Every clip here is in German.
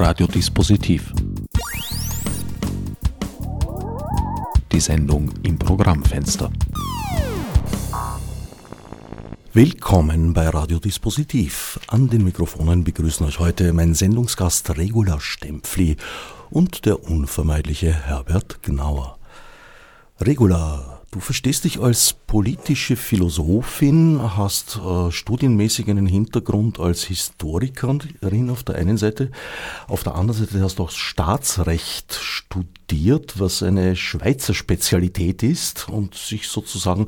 Radiodispositiv. Die Sendung im Programmfenster. Willkommen bei Radiodispositiv. An den Mikrofonen begrüßen euch heute mein Sendungsgast Regula Stempfli und der unvermeidliche Herbert Gnauer. Regula, Du verstehst dich als politische Philosophin, hast äh, studienmäßig einen Hintergrund als Historikerin auf der einen Seite, auf der anderen Seite hast du auch Staatsrecht studiert, was eine Schweizer Spezialität ist und sich sozusagen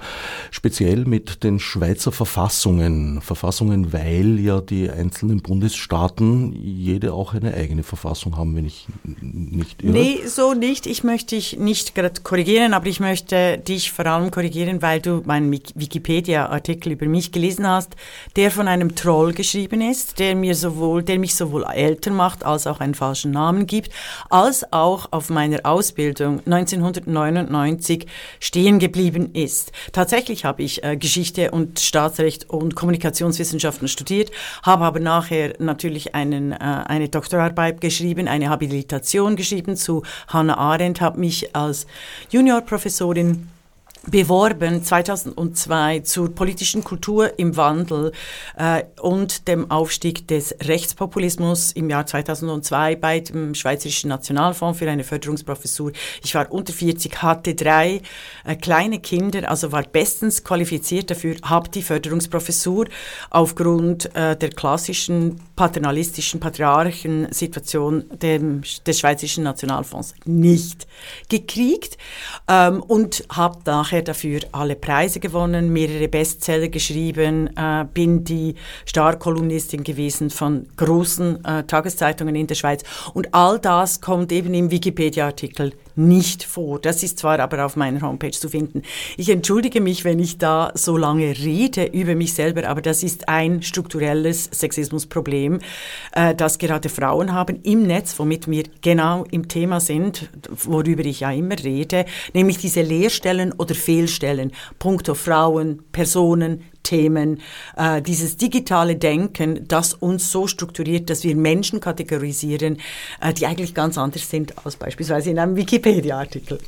speziell mit den Schweizer Verfassungen, Verfassungen, weil ja die einzelnen Bundesstaaten jede auch eine eigene Verfassung haben, wenn ich nicht irre. Nee, so nicht. Ich möchte dich nicht gerade korrigieren, aber ich möchte dich vor allem korrigieren, weil du meinen Wikipedia-Artikel über mich gelesen hast, der von einem Troll geschrieben ist, der mir sowohl, der mich sowohl älter macht, als auch einen falschen Namen gibt, als auch auf meiner Ausbildung 1999 stehen geblieben ist. Tatsächlich habe ich äh, Geschichte und Staatsrecht und Kommunikationswissenschaften studiert, habe aber nachher natürlich einen, äh, eine Doktorarbeit geschrieben, eine Habilitation geschrieben zu Hannah Arendt, habe mich als Juniorprofessorin beworben 2002 zur politischen Kultur im Wandel äh, und dem Aufstieg des Rechtspopulismus im Jahr 2002 bei dem Schweizerischen Nationalfonds für eine Förderungsprofessur. Ich war unter 40, hatte drei äh, kleine Kinder, also war bestens qualifiziert dafür, habe die Förderungsprofessur aufgrund äh, der klassischen paternalistischen Patriarchen-Situation des Schweizerischen Nationalfonds nicht gekriegt ähm, und habe nach nachher dafür alle Preise gewonnen, mehrere Bestseller geschrieben, äh, bin die Starkolumnistin gewesen von großen äh, Tageszeitungen in der Schweiz. Und all das kommt eben im Wikipedia-Artikel nicht vor. Das ist zwar aber auf meiner Homepage zu finden. Ich entschuldige mich, wenn ich da so lange rede über mich selber, aber das ist ein strukturelles Sexismusproblem, äh, das gerade Frauen haben im Netz, womit wir genau im Thema sind, worüber ich ja immer rede, nämlich diese Leerstellen oder Fehlstellen, punkto Frauen, Personen, Themen, äh, dieses digitale Denken, das uns so strukturiert, dass wir Menschen kategorisieren, äh, die eigentlich ganz anders sind als beispielsweise in einem Wikipedia-Artikel.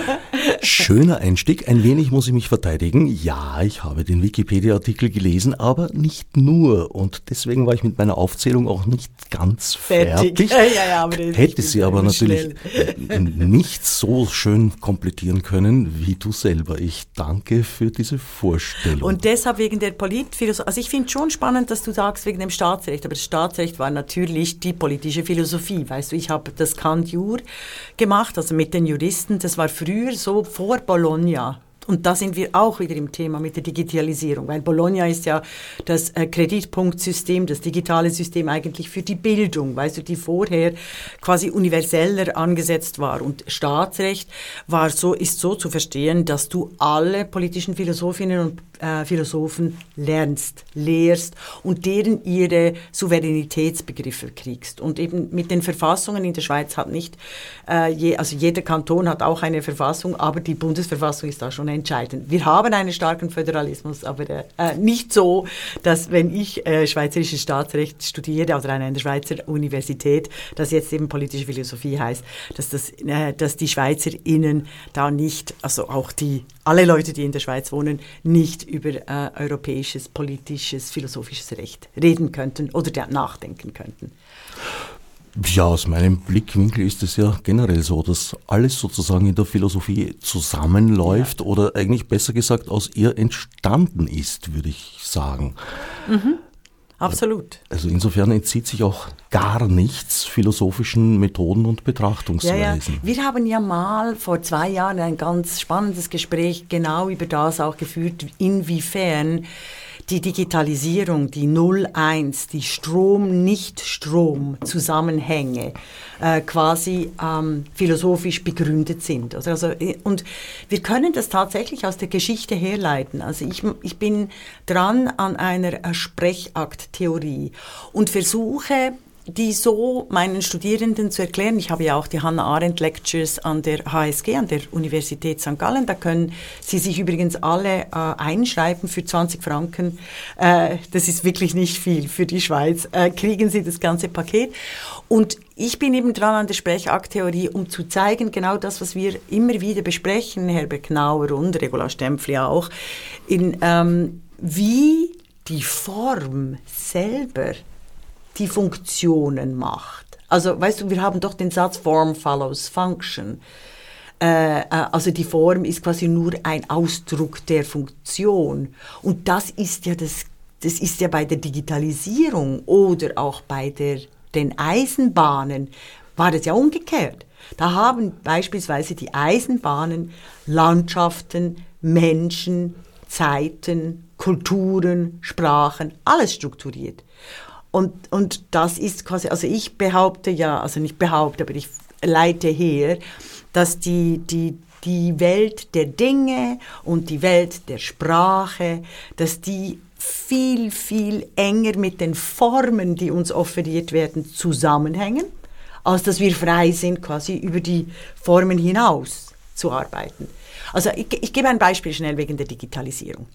Schöner Einstieg. Ein wenig muss ich mich verteidigen. Ja, ich habe den Wikipedia-Artikel gelesen, aber nicht nur. Und deswegen war ich mit meiner Aufzählung auch nicht ganz fertig. fertig. Ja, ja, aber Hätte sie aber natürlich schnell. nicht so schön komplettieren können wie du selber. Ich danke für diese Vorstellung. Und deshalb habe wegen der Politphilosophie, also ich finde schon spannend, dass du sagst wegen dem Staatsrecht, aber das Staatsrecht war natürlich die politische Philosophie. Weißt du, ich habe das Kant Jur gemacht, also mit den Juristen, das war früher so vor Bologna und da sind wir auch wieder im Thema mit der Digitalisierung, weil Bologna ist ja das äh, Kreditpunktsystem, das digitale System eigentlich für die Bildung, weißt du, die vorher quasi universeller angesetzt war. Und Staatsrecht war so, ist so zu verstehen, dass du alle politischen Philosophinnen und äh, Philosophen lernst, lehrst und deren ihre Souveränitätsbegriffe kriegst. Und eben mit den Verfassungen in der Schweiz hat nicht, äh, je, also jeder Kanton hat auch eine Verfassung, aber die Bundesverfassung ist da schon entscheidend. Wir haben einen starken Föderalismus, aber äh, nicht so, dass wenn ich äh, schweizerisches Staatsrecht studiere oder an einer Schweizer Universität, das jetzt eben politische Philosophie heißt, dass, das, äh, dass die SchweizerInnen da nicht, also auch die, alle Leute, die in der Schweiz wohnen, nicht über äh, europäisches, politisches, philosophisches Recht reden könnten oder nachdenken könnten. Ja, aus meinem Blickwinkel ist es ja generell so, dass alles sozusagen in der Philosophie zusammenläuft ja. oder eigentlich besser gesagt aus ihr entstanden ist, würde ich sagen. Mhm. Absolut. Also insofern entzieht sich auch gar nichts philosophischen Methoden und Betrachtungsweisen. Ja, ja. Wir haben ja mal vor zwei Jahren ein ganz spannendes Gespräch genau über das auch geführt, inwiefern die Digitalisierung, die 0-1, die Strom-Nicht-Strom-Zusammenhänge äh, quasi ähm, philosophisch begründet sind. Also, also, und wir können das tatsächlich aus der Geschichte herleiten. Also ich, ich bin dran an einer Sprechakttheorie und versuche die so meinen Studierenden zu erklären. Ich habe ja auch die Hannah Arendt Lectures an der HSG, an der Universität St. Gallen. Da können Sie sich übrigens alle äh, einschreiben für 20 Franken. Äh, das ist wirklich nicht viel für die Schweiz. Äh, kriegen Sie das ganze Paket. Und ich bin eben dran an der Sprechakttheorie, um zu zeigen, genau das, was wir immer wieder besprechen, Herbert Knauer und Regula Stempfli auch, in, ähm, wie die Form selber die Funktionen macht. Also, weißt du, wir haben doch den Satz Form follows Function. Äh, äh, also die Form ist quasi nur ein Ausdruck der Funktion. Und das ist ja das, das ist ja bei der Digitalisierung oder auch bei der, den Eisenbahnen war das ja umgekehrt. Da haben beispielsweise die Eisenbahnen Landschaften, Menschen, Zeiten, Kulturen, Sprachen, alles strukturiert. Und, und das ist quasi, also ich behaupte ja, also nicht behaupte, aber ich leite her, dass die, die, die Welt der Dinge und die Welt der Sprache, dass die viel, viel enger mit den Formen, die uns offeriert werden, zusammenhängen, als dass wir frei sind, quasi über die Formen hinaus zu arbeiten. Also ich, ich gebe ein Beispiel schnell wegen der Digitalisierung.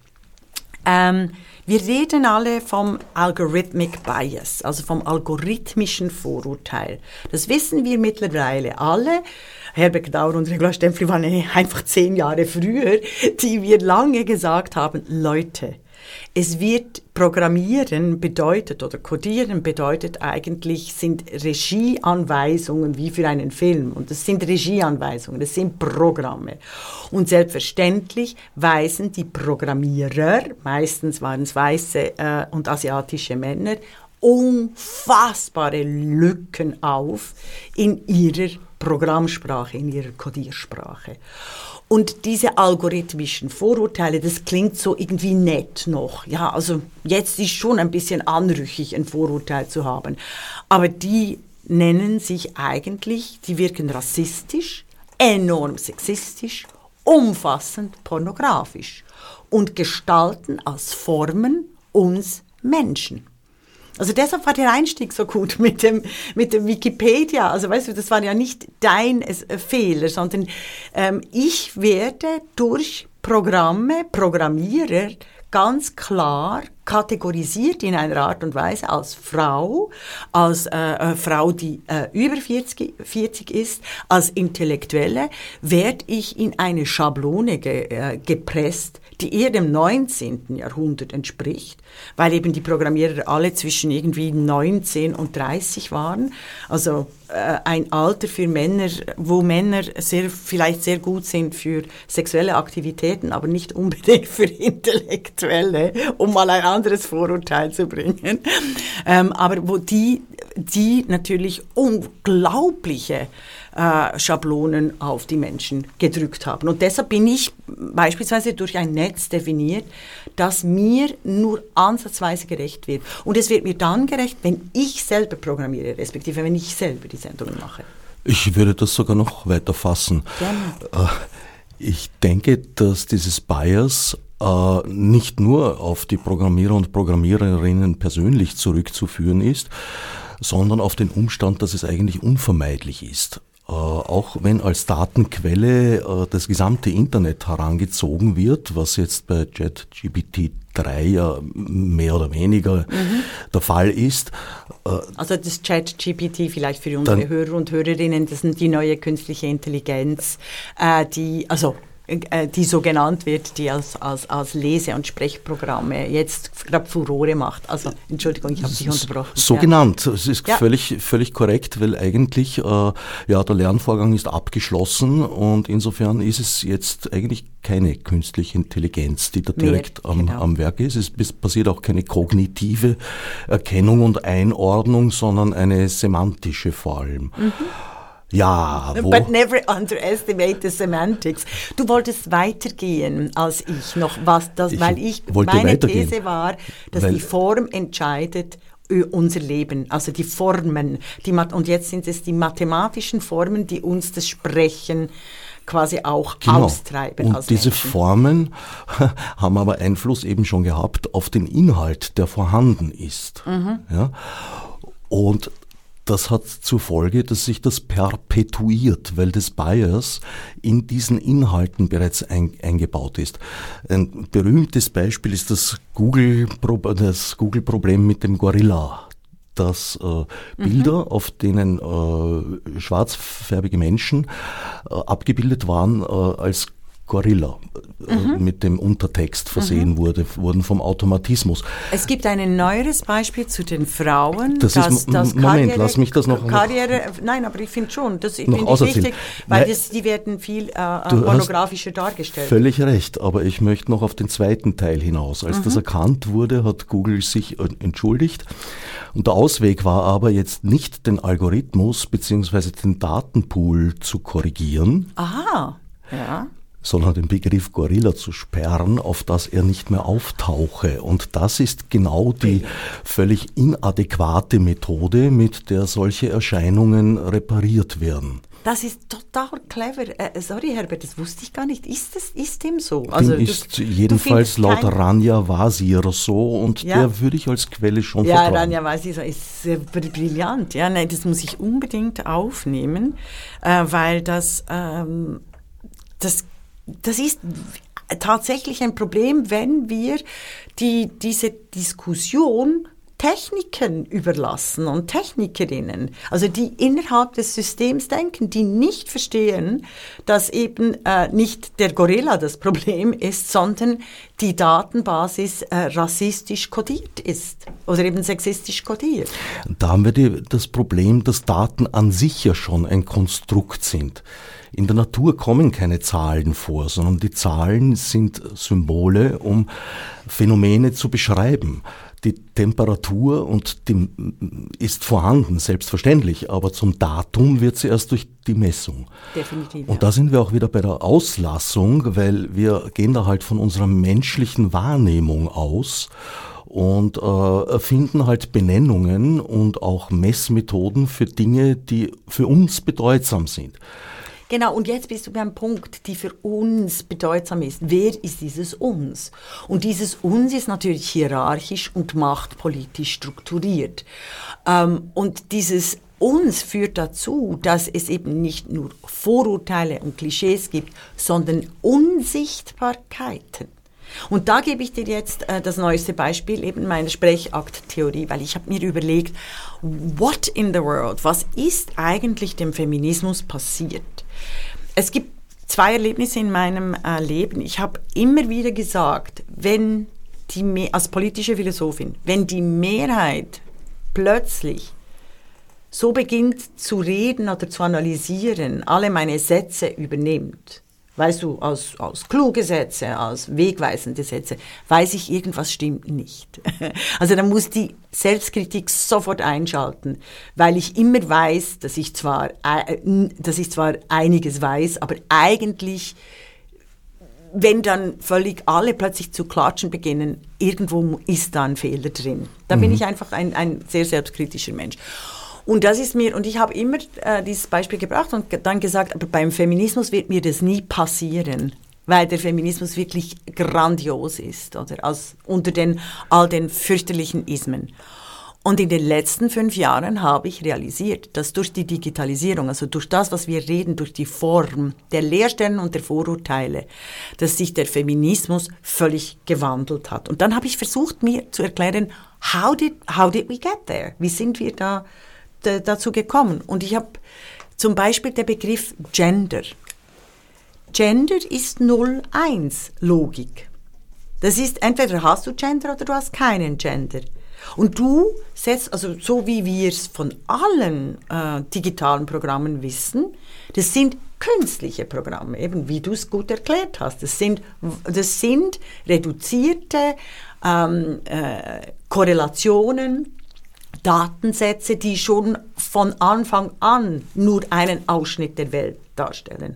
Ähm, wir reden alle vom Algorithmic Bias, also vom algorithmischen Vorurteil. Das wissen wir mittlerweile alle. Herbert Dauer und Regula Stempfli waren einfach zehn Jahre früher, die wir lange gesagt haben, Leute, es wird Programmieren bedeutet oder Codieren bedeutet eigentlich sind Regieanweisungen wie für einen Film und das sind Regieanweisungen, das sind Programme und selbstverständlich weisen die Programmierer, meistens waren es weiße äh, und asiatische Männer, unfassbare Lücken auf in ihrer Programmsprache, in ihrer Codiersprache. Und diese algorithmischen Vorurteile, das klingt so irgendwie nett noch. Ja, also jetzt ist schon ein bisschen anrüchig, ein Vorurteil zu haben. Aber die nennen sich eigentlich, die wirken rassistisch, enorm sexistisch, umfassend pornografisch und gestalten als Formen uns Menschen. Also deshalb war der Einstieg so gut mit dem, mit dem Wikipedia. Also weißt du, das war ja nicht dein äh, Fehler, sondern ähm, ich werde durch Programme, Programmierer ganz klar kategorisiert in einer Art und Weise als Frau, als äh, äh Frau, die äh, über 40, 40 ist, als Intellektuelle, werde ich in eine Schablone ge, äh, gepresst, die eher dem 19. Jahrhundert entspricht, weil eben die Programmierer alle zwischen irgendwie 19 und 30 waren. Also äh, ein Alter für Männer, wo Männer sehr, vielleicht sehr gut sind für sexuelle Aktivitäten, aber nicht unbedingt für intellektuelle, um mal ein anderes Vorurteil zu bringen. Ähm, aber wo die, die natürlich unglaubliche äh, Schablonen auf die Menschen gedrückt haben. Und deshalb bin ich beispielsweise durch ein Netz definiert, das mir nur ansatzweise gerecht wird. Und es wird mir dann gerecht, wenn ich selber programmiere, respektive wenn ich selber die Sendungen mache. Ich würde das sogar noch weiter fassen. Gerne. Äh, ich denke, dass dieses Bias äh, nicht nur auf die Programmierer und Programmiererinnen persönlich zurückzuführen ist, sondern auf den Umstand, dass es eigentlich unvermeidlich ist. Äh, auch wenn als Datenquelle äh, das gesamte Internet herangezogen wird, was jetzt bei ChatGPT 3 ja mehr oder weniger mhm. der Fall ist. Äh, also das ChatGPT vielleicht für unsere Hörer und Hörerinnen, das sind die neue künstliche Intelligenz, die, also äh, die so genannt wird, die als, als, als Lese- und Sprechprogramme jetzt gerade Furore macht. Also Entschuldigung, ich habe dich unterbrochen. So ja. genannt, es ist ja. völlig, völlig korrekt, weil eigentlich äh, ja, der Lernvorgang ist abgeschlossen und insofern ist es jetzt eigentlich keine künstliche Intelligenz, die da direkt Mehr, am, genau. am Werk ist. Es passiert auch keine kognitive Erkennung und Einordnung, sondern eine semantische vor allem. Mhm. Ja, wo? But never underestimate the semantics. Du wolltest weitergehen als ich noch, was das, ich weil ich meine These war, dass weil die Form entscheidet unser Leben, also die Formen, die und jetzt sind es die mathematischen Formen, die uns das Sprechen quasi auch genau. austreiben. Und diese Menschen. Formen haben aber Einfluss eben schon gehabt auf den Inhalt, der vorhanden ist. Mhm. Ja? Und das hat zur Folge, dass sich das perpetuiert, weil das Bias in diesen Inhalten bereits ein, eingebaut ist. Ein berühmtes Beispiel ist das Google, das Google-Problem mit dem Gorilla dass äh, Bilder, mhm. auf denen äh, schwarzfärbige Menschen äh, abgebildet waren, äh, als Gorilla äh, mhm. mit dem Untertext versehen mhm. wurde, wurden vom Automatismus. Es gibt ein neueres Beispiel zu den Frauen. Das, das ist, das Moment, Karriere, lass mich das noch. Karriere, noch, nein, aber ich finde schon, das finde ich wichtig, weil nein, das, die werden viel äh, pornografischer dargestellt. Völlig recht, aber ich möchte noch auf den zweiten Teil hinaus. Als mhm. das erkannt wurde, hat Google sich entschuldigt. Und der Ausweg war aber jetzt nicht den Algorithmus bzw. den Datenpool zu korrigieren. Aha. Ja sondern den Begriff Gorilla zu sperren, auf dass er nicht mehr auftauche. Und das ist genau die völlig inadäquate Methode, mit der solche Erscheinungen repariert werden. Das ist total clever. Äh, sorry, Herbert, das wusste ich gar nicht. Ist das ist dem so? Also dem ist du, jedenfalls du laut Rania Wasir so und ja. der würde ich als Quelle schon ja, vertrauen. Ja, Rania Wasir ist äh, brillant. Ja, nein, das muss ich unbedingt aufnehmen, äh, weil das ähm, das das ist tatsächlich ein Problem, wenn wir die, diese Diskussion Techniken überlassen und Technikerinnen, also die innerhalb des Systems denken, die nicht verstehen, dass eben äh, nicht der Gorilla das Problem ist, sondern die Datenbasis äh, rassistisch kodiert ist oder eben sexistisch kodiert. Da haben wir die, das Problem, dass Daten an sich ja schon ein Konstrukt sind. In der Natur kommen keine Zahlen vor, sondern die Zahlen sind Symbole, um Phänomene zu beschreiben. Die Temperatur und die ist vorhanden, selbstverständlich, aber zum Datum wird sie erst durch die Messung. Definitiv. Und da sind wir auch wieder bei der Auslassung, weil wir gehen da halt von unserer menschlichen Wahrnehmung aus und äh, erfinden halt Benennungen und auch Messmethoden für Dinge, die für uns bedeutsam sind. Genau, und jetzt bist du beim Punkt, die für uns bedeutsam ist. Wer ist dieses uns? Und dieses uns ist natürlich hierarchisch und machtpolitisch strukturiert. Ähm, und dieses uns führt dazu, dass es eben nicht nur Vorurteile und Klischees gibt, sondern Unsichtbarkeiten. Und da gebe ich dir jetzt äh, das neueste Beispiel, eben meine Sprechakttheorie, weil ich habe mir überlegt, what in the world, was ist eigentlich dem Feminismus passiert? Es gibt zwei Erlebnisse in meinem äh, Leben. Ich habe immer wieder gesagt, wenn die, als politische Philosophin, wenn die Mehrheit plötzlich so beginnt zu reden oder zu analysieren, alle meine Sätze übernimmt, weißt du, aus, aus kluge Sätze, aus wegweisende Sätze, weiß ich, irgendwas stimmt nicht. Also da muss die Selbstkritik sofort einschalten, weil ich immer weiß, dass ich zwar, äh, dass ich zwar einiges weiß, aber eigentlich wenn dann völlig alle plötzlich zu klatschen beginnen, irgendwo ist da ein Fehler drin. Da mhm. bin ich einfach ein, ein sehr selbstkritischer Mensch. Und das ist mir, und ich habe immer äh, dieses Beispiel gebracht und dann gesagt, aber beim Feminismus wird mir das nie passieren weil der Feminismus wirklich grandios ist, oder? Als, unter den, all den fürchterlichen Ismen. Und in den letzten fünf Jahren habe ich realisiert, dass durch die Digitalisierung, also durch das, was wir reden, durch die Form der Lehrstellen und der Vorurteile, dass sich der Feminismus völlig gewandelt hat. Und dann habe ich versucht, mir zu erklären, how did, how did we get there? Wie sind wir da dazu gekommen. Und ich habe zum Beispiel der Begriff Gender. Gender ist 0-1 Logik. Das ist, entweder hast du Gender oder du hast keinen Gender. Und du setzt, also so wie wir es von allen äh, digitalen Programmen wissen, das sind künstliche Programme, eben wie du es gut erklärt hast. Das sind, das sind reduzierte ähm, äh, Korrelationen Datensätze, die schon von Anfang an nur einen Ausschnitt der Welt darstellen.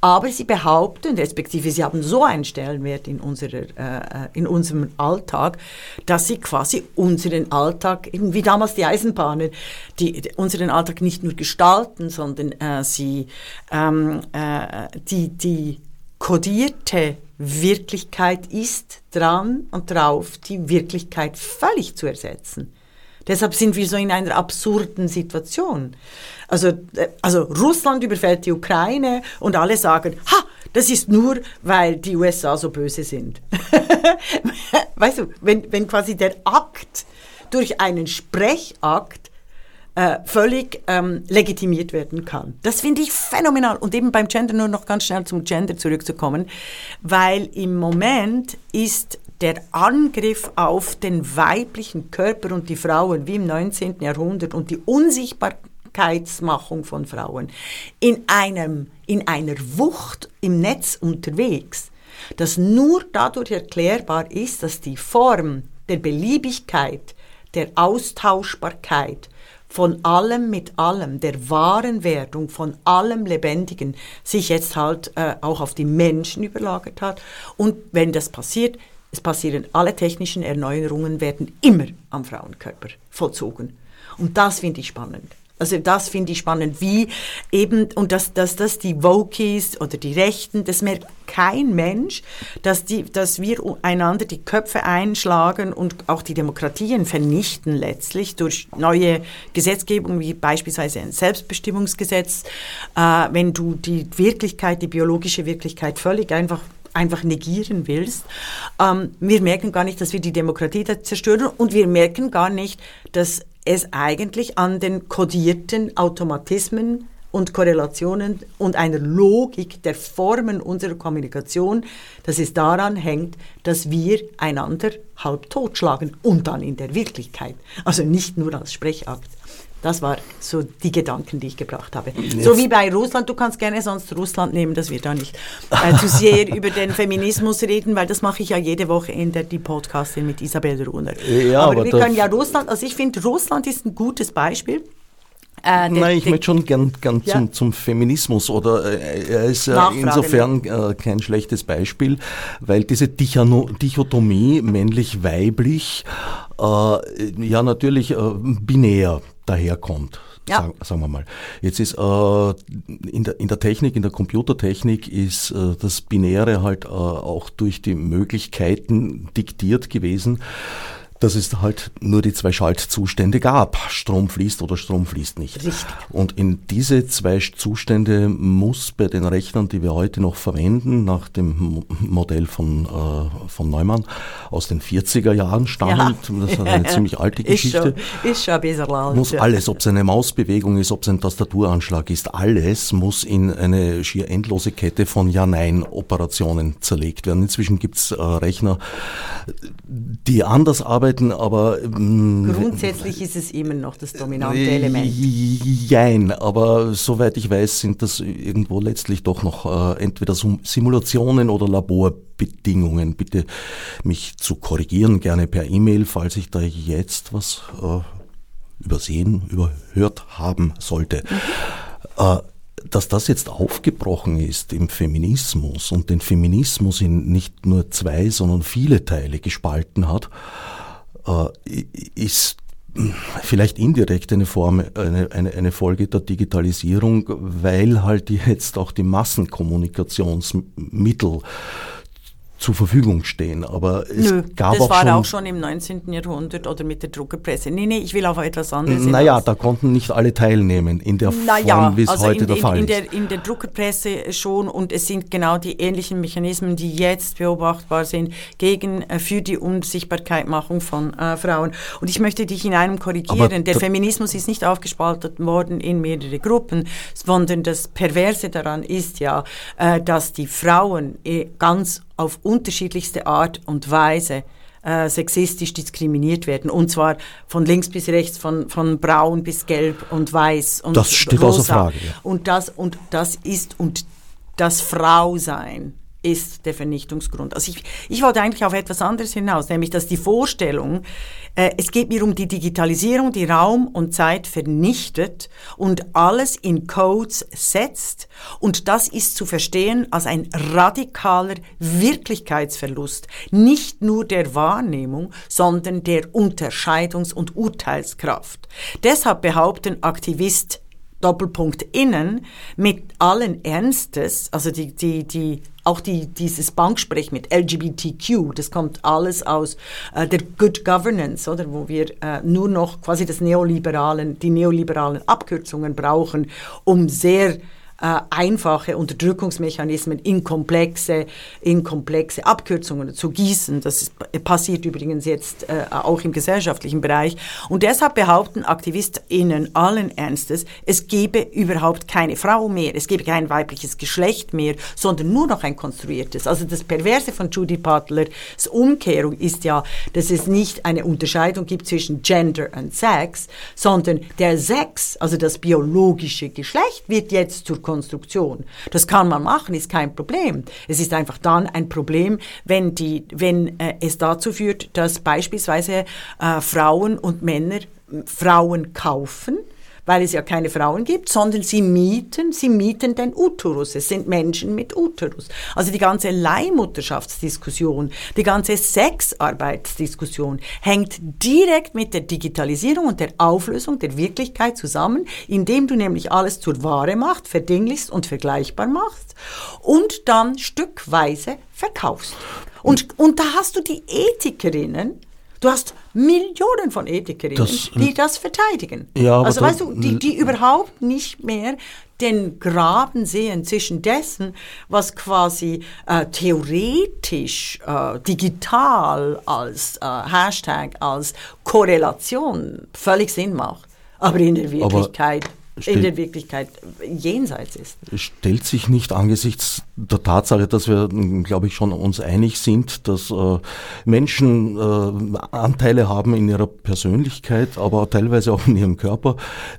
Aber sie behaupten, respektive sie haben so einen Stellenwert in, unserer, äh, in unserem Alltag, dass sie quasi unseren Alltag, wie damals die Eisenbahnen, die, die unseren Alltag nicht nur gestalten, sondern äh, sie ähm, äh, die, die kodierte Wirklichkeit ist dran und drauf, die Wirklichkeit völlig zu ersetzen. Deshalb sind wir so in einer absurden Situation. Also, äh, also Russland überfällt die Ukraine und alle sagen, ha, das ist nur, weil die USA so böse sind. weißt du, wenn, wenn quasi der Akt durch einen Sprechakt äh, völlig ähm, legitimiert werden kann. Das finde ich phänomenal. Und eben beim Gender nur noch ganz schnell zum Gender zurückzukommen, weil im Moment ist der Angriff auf den weiblichen Körper und die Frauen wie im 19. Jahrhundert und die Unsichtbarkeitsmachung von Frauen in, einem, in einer Wucht im Netz unterwegs, dass nur dadurch erklärbar ist, dass die Form der Beliebigkeit, der Austauschbarkeit von allem mit allem, der wahren Werdung von allem Lebendigen sich jetzt halt äh, auch auf die Menschen überlagert hat. Und wenn das passiert, es passieren alle technischen Erneuerungen werden immer am Frauenkörper vollzogen. Und das finde ich spannend. Also das finde ich spannend, wie eben, und dass, dass das die Wokies oder die Rechten, das merkt kein Mensch, dass, die, dass wir einander die Köpfe einschlagen und auch die Demokratien vernichten letztlich durch neue Gesetzgebung, wie beispielsweise ein Selbstbestimmungsgesetz, äh, wenn du die Wirklichkeit, die biologische Wirklichkeit völlig einfach einfach negieren willst. Ähm, wir merken gar nicht, dass wir die Demokratie zerstören und wir merken gar nicht, dass es eigentlich an den kodierten Automatismen und Korrelationen und einer Logik der Formen unserer Kommunikation, dass es daran hängt, dass wir einander halb totschlagen und dann in der Wirklichkeit. Also nicht nur als Sprechakt. Das war so die Gedanken, die ich gebracht habe. Jetzt. So wie bei Russland, du kannst gerne sonst Russland nehmen, dass wir da nicht äh, zu sehr über den Feminismus reden, weil das mache ich ja jede Woche in der die Podcastin mit Isabel Runer. Ja, aber, aber wir können ja Russland, also ich finde Russland ist ein gutes Beispiel. Äh, Nein, ich möchte schon gern, gern ja. zum, zum, Feminismus oder äh, er ist äh, insofern kein schlechtes Beispiel, weil diese Dichotomie männlich-weiblich äh, ja natürlich äh, binär daherkommt. Ja. Sagen, sagen wir mal. Jetzt ist äh, in, der, in der Technik, in der Computertechnik ist äh, das Binäre halt äh, auch durch die Möglichkeiten diktiert gewesen dass es halt nur die zwei Schaltzustände gab. Strom fließt oder Strom fließt nicht. Richtig. Und in diese zwei Zustände muss bei den Rechnern, die wir heute noch verwenden, nach dem Modell von, äh, von Neumann aus den 40er Jahren stammt, ja. das ist eine ziemlich alte Geschichte, ist schon, ist schon ein bisschen. Muss alles, ob es eine Mausbewegung ist, ob es ein Tastaturanschlag ist, alles muss in eine schier endlose Kette von Ja-Nein-Operationen zerlegt werden. Inzwischen gibt es äh, Rechner, die anders arbeiten, arbeiten, aber... Ähm, Grundsätzlich ist es immer noch das dominante äh, Element. Jein, aber soweit ich weiß, sind das irgendwo letztlich doch noch äh, entweder Simulationen oder Laborbedingungen. Bitte mich zu korrigieren, gerne per E-Mail, falls ich da jetzt was äh, übersehen, überhört haben sollte. Mhm. Äh, dass das jetzt aufgebrochen ist im Feminismus und den Feminismus in nicht nur zwei, sondern viele Teile gespalten hat, ist vielleicht indirekt eine Form, eine, eine, eine Folge der Digitalisierung, weil halt jetzt auch die Massenkommunikationsmittel zur Verfügung stehen. Aber es Nö, gab das auch war schon, auch schon im 19. Jahrhundert oder mit der Druckerpresse. Nee, nee, ich will auf etwas anderes Naja, da konnten nicht alle teilnehmen in der naja, Form, wie es also heute in, der Fall in, in ist. Der, in der Druckerpresse schon und es sind genau die ähnlichen Mechanismen, die jetzt beobachtbar sind gegen, äh, für die Unsichtbarkeitmachung von äh, Frauen. Und ich möchte dich in einem korrigieren. der Feminismus ist nicht aufgespaltet worden in mehrere Gruppen, sondern das Perverse daran ist ja, äh, dass die Frauen äh, ganz auf unterschiedlichste Art und Weise äh, sexistisch diskriminiert werden. Und zwar von links bis rechts, von, von braun bis gelb und weiß und Das steht rosa. außer Frage. Ja. Und, das, und das ist, und das Frausein ist der Vernichtungsgrund. Also ich, ich wollte eigentlich auf etwas anderes hinaus, nämlich dass die Vorstellung, äh, es geht mir um die Digitalisierung, die Raum und Zeit vernichtet und alles in Codes setzt. Und das ist zu verstehen als ein radikaler Wirklichkeitsverlust, nicht nur der Wahrnehmung, sondern der Unterscheidungs- und Urteilskraft. Deshalb behaupten Aktivist Doppelpunkt innen mit allen Ernstes, also die, die, die, auch die, dieses Banksprech mit LGBTQ, das kommt alles aus äh, der Good Governance, oder, wo wir äh, nur noch quasi das neoliberalen, die neoliberalen Abkürzungen brauchen, um sehr äh, einfache Unterdrückungsmechanismen in komplexe, in komplexe Abkürzungen zu gießen. Das ist, passiert übrigens jetzt äh, auch im gesellschaftlichen Bereich. Und deshalb behaupten AktivistInnen allen Ernstes, es gebe überhaupt keine Frau mehr, es gebe kein weibliches Geschlecht mehr, sondern nur noch ein konstruiertes. Also das Perverse von Judy Butler's Umkehrung ist ja, dass es nicht eine Unterscheidung gibt zwischen Gender und Sex, sondern der Sex, also das biologische Geschlecht, wird jetzt zur Konstruktion. Das kann man machen, ist kein Problem. Es ist einfach dann ein Problem, wenn, die, wenn äh, es dazu führt, dass beispielsweise äh, Frauen und Männer Frauen kaufen weil es ja keine Frauen gibt, sondern sie mieten, sie mieten den Uterus. Es sind Menschen mit Uterus. Also die ganze Leihmutterschaftsdiskussion, die ganze Sexarbeitsdiskussion hängt direkt mit der Digitalisierung und der Auflösung der Wirklichkeit zusammen, indem du nämlich alles zur Ware machst, verdinglichst und vergleichbar machst und dann stückweise verkaufst. Und, und da hast du die Ethikerinnen, Du hast Millionen von Ethikerinnen, das, die das verteidigen. Ja, also weißt du, die, die überhaupt nicht mehr den Graben sehen zwischen dessen, was quasi äh, theoretisch äh, digital als äh, Hashtag, als Korrelation völlig Sinn macht, aber in der Wirklichkeit. In der Wirklichkeit jenseits ist. Stellt sich nicht angesichts der Tatsache, dass wir, glaube ich, schon uns einig sind, dass äh, Menschen äh, Anteile haben in ihrer Persönlichkeit, aber teilweise auch in ihrem Körper,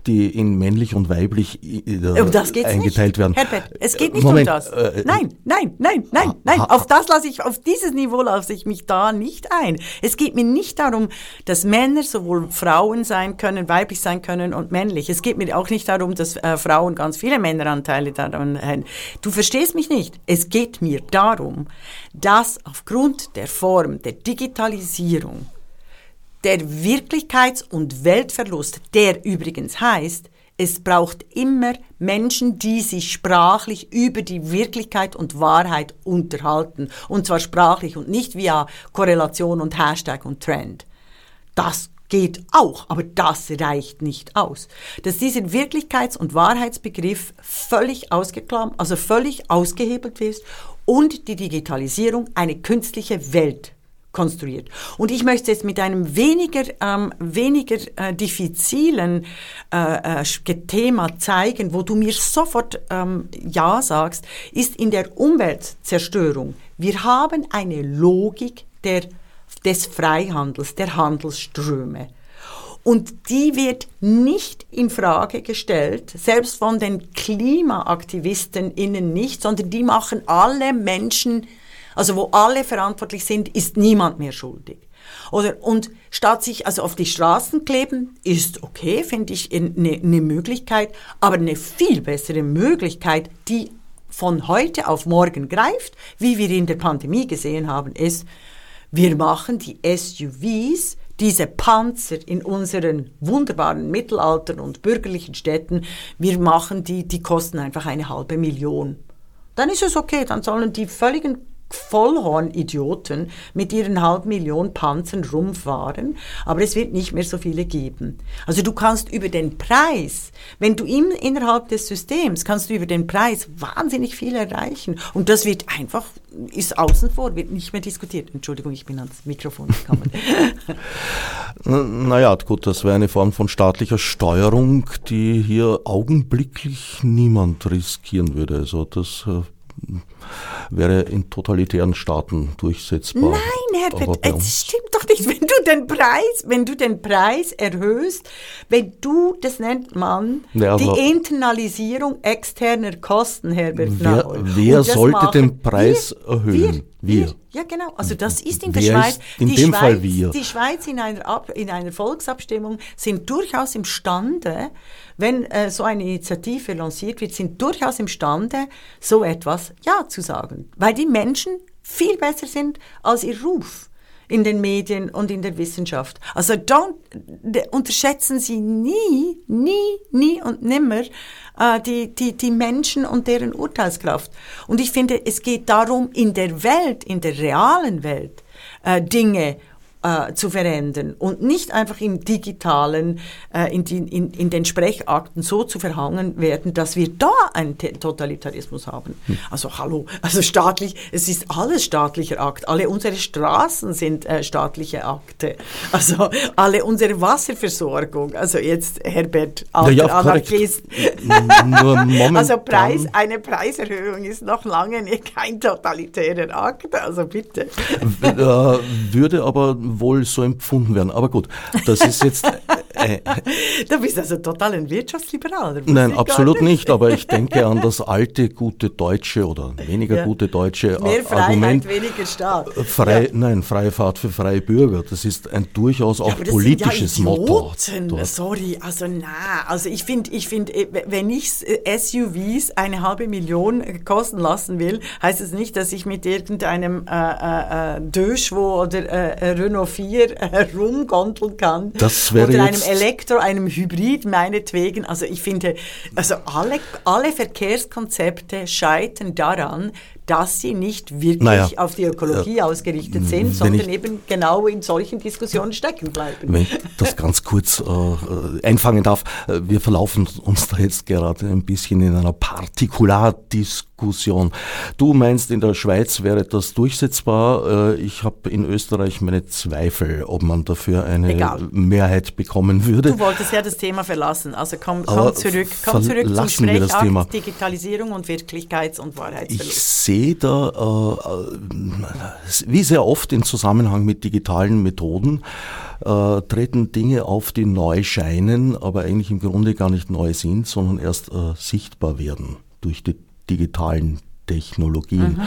die in männlich und weiblich äh, um das geht's eingeteilt nicht. werden. Herbert, es geht nicht Moment, um das. Äh, nein, nein, nein, nein, nein. Auf das lasse ich, auf dieses Niveau lasse ich mich da nicht ein. Es geht mir nicht darum, dass Männer sowohl Frauen sein können, weiblich sein können und männlich. Es geht mir auch nicht darum, dass äh, Frauen ganz viele Männeranteile daran haben. Du verstehst mich nicht. Es geht mir darum, dass aufgrund der Form der Digitalisierung der Wirklichkeits- und Weltverlust, der übrigens heißt, es braucht immer Menschen, die sich sprachlich über die Wirklichkeit und Wahrheit unterhalten. Und zwar sprachlich und nicht via Korrelation und Hashtag und Trend. Das geht auch, aber das reicht nicht aus. Dass dieser Wirklichkeits- und Wahrheitsbegriff völlig ausgeklammert, also völlig ausgehebelt wird und die Digitalisierung eine künstliche Welt konstruiert. Und ich möchte jetzt mit einem weniger, ähm, weniger äh, diffizilen äh, äh, Thema zeigen, wo du mir sofort ähm, Ja sagst, ist in der Umweltzerstörung. Wir haben eine Logik der des Freihandels, der Handelsströme. Und die wird nicht in Frage gestellt, selbst von den Klimaaktivisten innen nicht, sondern die machen alle Menschen, also wo alle verantwortlich sind, ist niemand mehr schuldig. Oder, und statt sich also auf die Straßen kleben, ist okay, finde ich eine ne Möglichkeit, aber eine viel bessere Möglichkeit, die von heute auf morgen greift, wie wir in der Pandemie gesehen haben, ist, wir machen die SUVs, diese Panzer in unseren wunderbaren Mittelalter- und bürgerlichen Städten, wir machen die, die kosten einfach eine halbe Million. Dann ist es okay, dann sollen die völligen Vollhorn-Idioten mit ihren halb Million Panzern rumfahren, aber es wird nicht mehr so viele geben. Also du kannst über den Preis, wenn du im, innerhalb des Systems, kannst du über den Preis wahnsinnig viel erreichen und das wird einfach, ist außen vor, wird nicht mehr diskutiert. Entschuldigung, ich bin ans Mikrofon gekommen. naja, gut, das wäre eine Form von staatlicher Steuerung, die hier augenblicklich niemand riskieren würde. Also das äh, wäre in totalitären Staaten durchsetzbar. Nein, Herbert, es stimmt doch nicht. Wenn du den Preis, wenn du den Preis erhöhst, wenn du, das nennt man ja, die Internalisierung externer Kosten, Herbert. Wer, wer sollte machen, den Preis wir, erhöhen? Wir, wir. Ja, genau. Also das ist in der wer Schweiz. in die dem Schweiz, Fall wir. Die Schweiz in einer, Ab, in einer Volksabstimmung sind durchaus imstande, wenn äh, so eine Initiative lanciert wird, sind durchaus imstande, so etwas Ja zu sagen. Weil die Menschen viel besser sind als ihr Ruf. in den Medien und in der Wissenschaft. Also don't, unterschätzen Sie nie, nie, nie und nimmer äh, die, die, die Menschen und deren Urteilskraft. Und ich finde, es geht darum, in der Welt, in der realen Welt, äh, Dinge äh, zu verändern und nicht einfach im digitalen, äh, in, die, in, in, den Sprechakten so zu verhangen werden, dass wir da einen Totalitarismus haben. Hm. Also hallo, also staatlich, es ist alles staatlicher Akt. Alle unsere Straßen sind äh, staatliche Akte. Also alle unsere Wasserversorgung. Also jetzt Herbert, alter ja, ja, Anarchist. also Preis, eine Preiserhöhung ist noch lange nicht kein totalitärer Akt. Also bitte. Würde aber wohl so empfunden werden. Aber gut, das ist jetzt. Äh, du bist also total ein Wirtschaftsliberaler. Nein, absolut nicht. nicht. aber ich denke an das alte, gute deutsche oder weniger ja. gute deutsche Mehr Freiheit, Argument. weniger Staat. Frei, ja. Nein, freie Fahrt für freie Bürger. Das ist ein durchaus auch ja, politisches Motto. Dort. Sorry, also na, also ich finde, ich finde, äh, wenn ich äh, SUVs eine halbe Million kosten lassen will, heißt es das nicht, dass ich mit irgendeinem äh, äh, Döschwo oder äh, Renault 4 herumgondeln kann. Das wäre Oder einem Elektro, einem Hybrid meinetwegen. Also ich finde, also alle, alle Verkehrskonzepte scheitern daran, dass sie nicht wirklich naja, auf die Ökologie äh, ausgerichtet sind, sondern eben genau in solchen Diskussionen stecken bleiben. Wenn ich das ganz kurz äh, einfangen darf, äh, wir verlaufen uns da jetzt gerade ein bisschen in einer Partikulardiskussion. Du meinst, in der Schweiz wäre das durchsetzbar. Äh, ich habe in Österreich meine Zweifel, ob man dafür eine Egal. Mehrheit bekommen würde. Du wolltest ja das Thema verlassen, also komm, komm zurück, komm zurück zum Sprechakt, Digitalisierung und Wirklichkeits- und Wahrheitsverlust da, äh, wie sehr oft im Zusammenhang mit digitalen Methoden, äh, treten Dinge auf, die neu scheinen, aber eigentlich im Grunde gar nicht neu sind, sondern erst äh, sichtbar werden durch die digitalen Technologien. Mhm.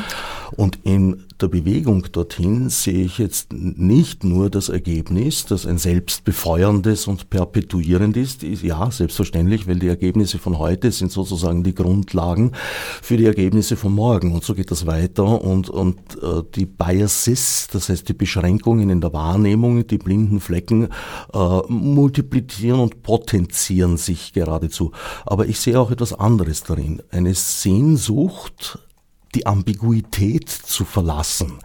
Und in der Bewegung dorthin sehe ich jetzt nicht nur das Ergebnis, das ein selbstbefeuerndes und perpetuierendes ist. Ja, selbstverständlich, weil die Ergebnisse von heute sind sozusagen die Grundlagen für die Ergebnisse von morgen. Und so geht das weiter. Und, und äh, die Biases, das heißt die Beschränkungen in der Wahrnehmung, die blinden Flecken, äh, multiplizieren und potenzieren sich geradezu. Aber ich sehe auch etwas anderes darin. Eine Sehnsucht, die Ambiguität zu verlassen.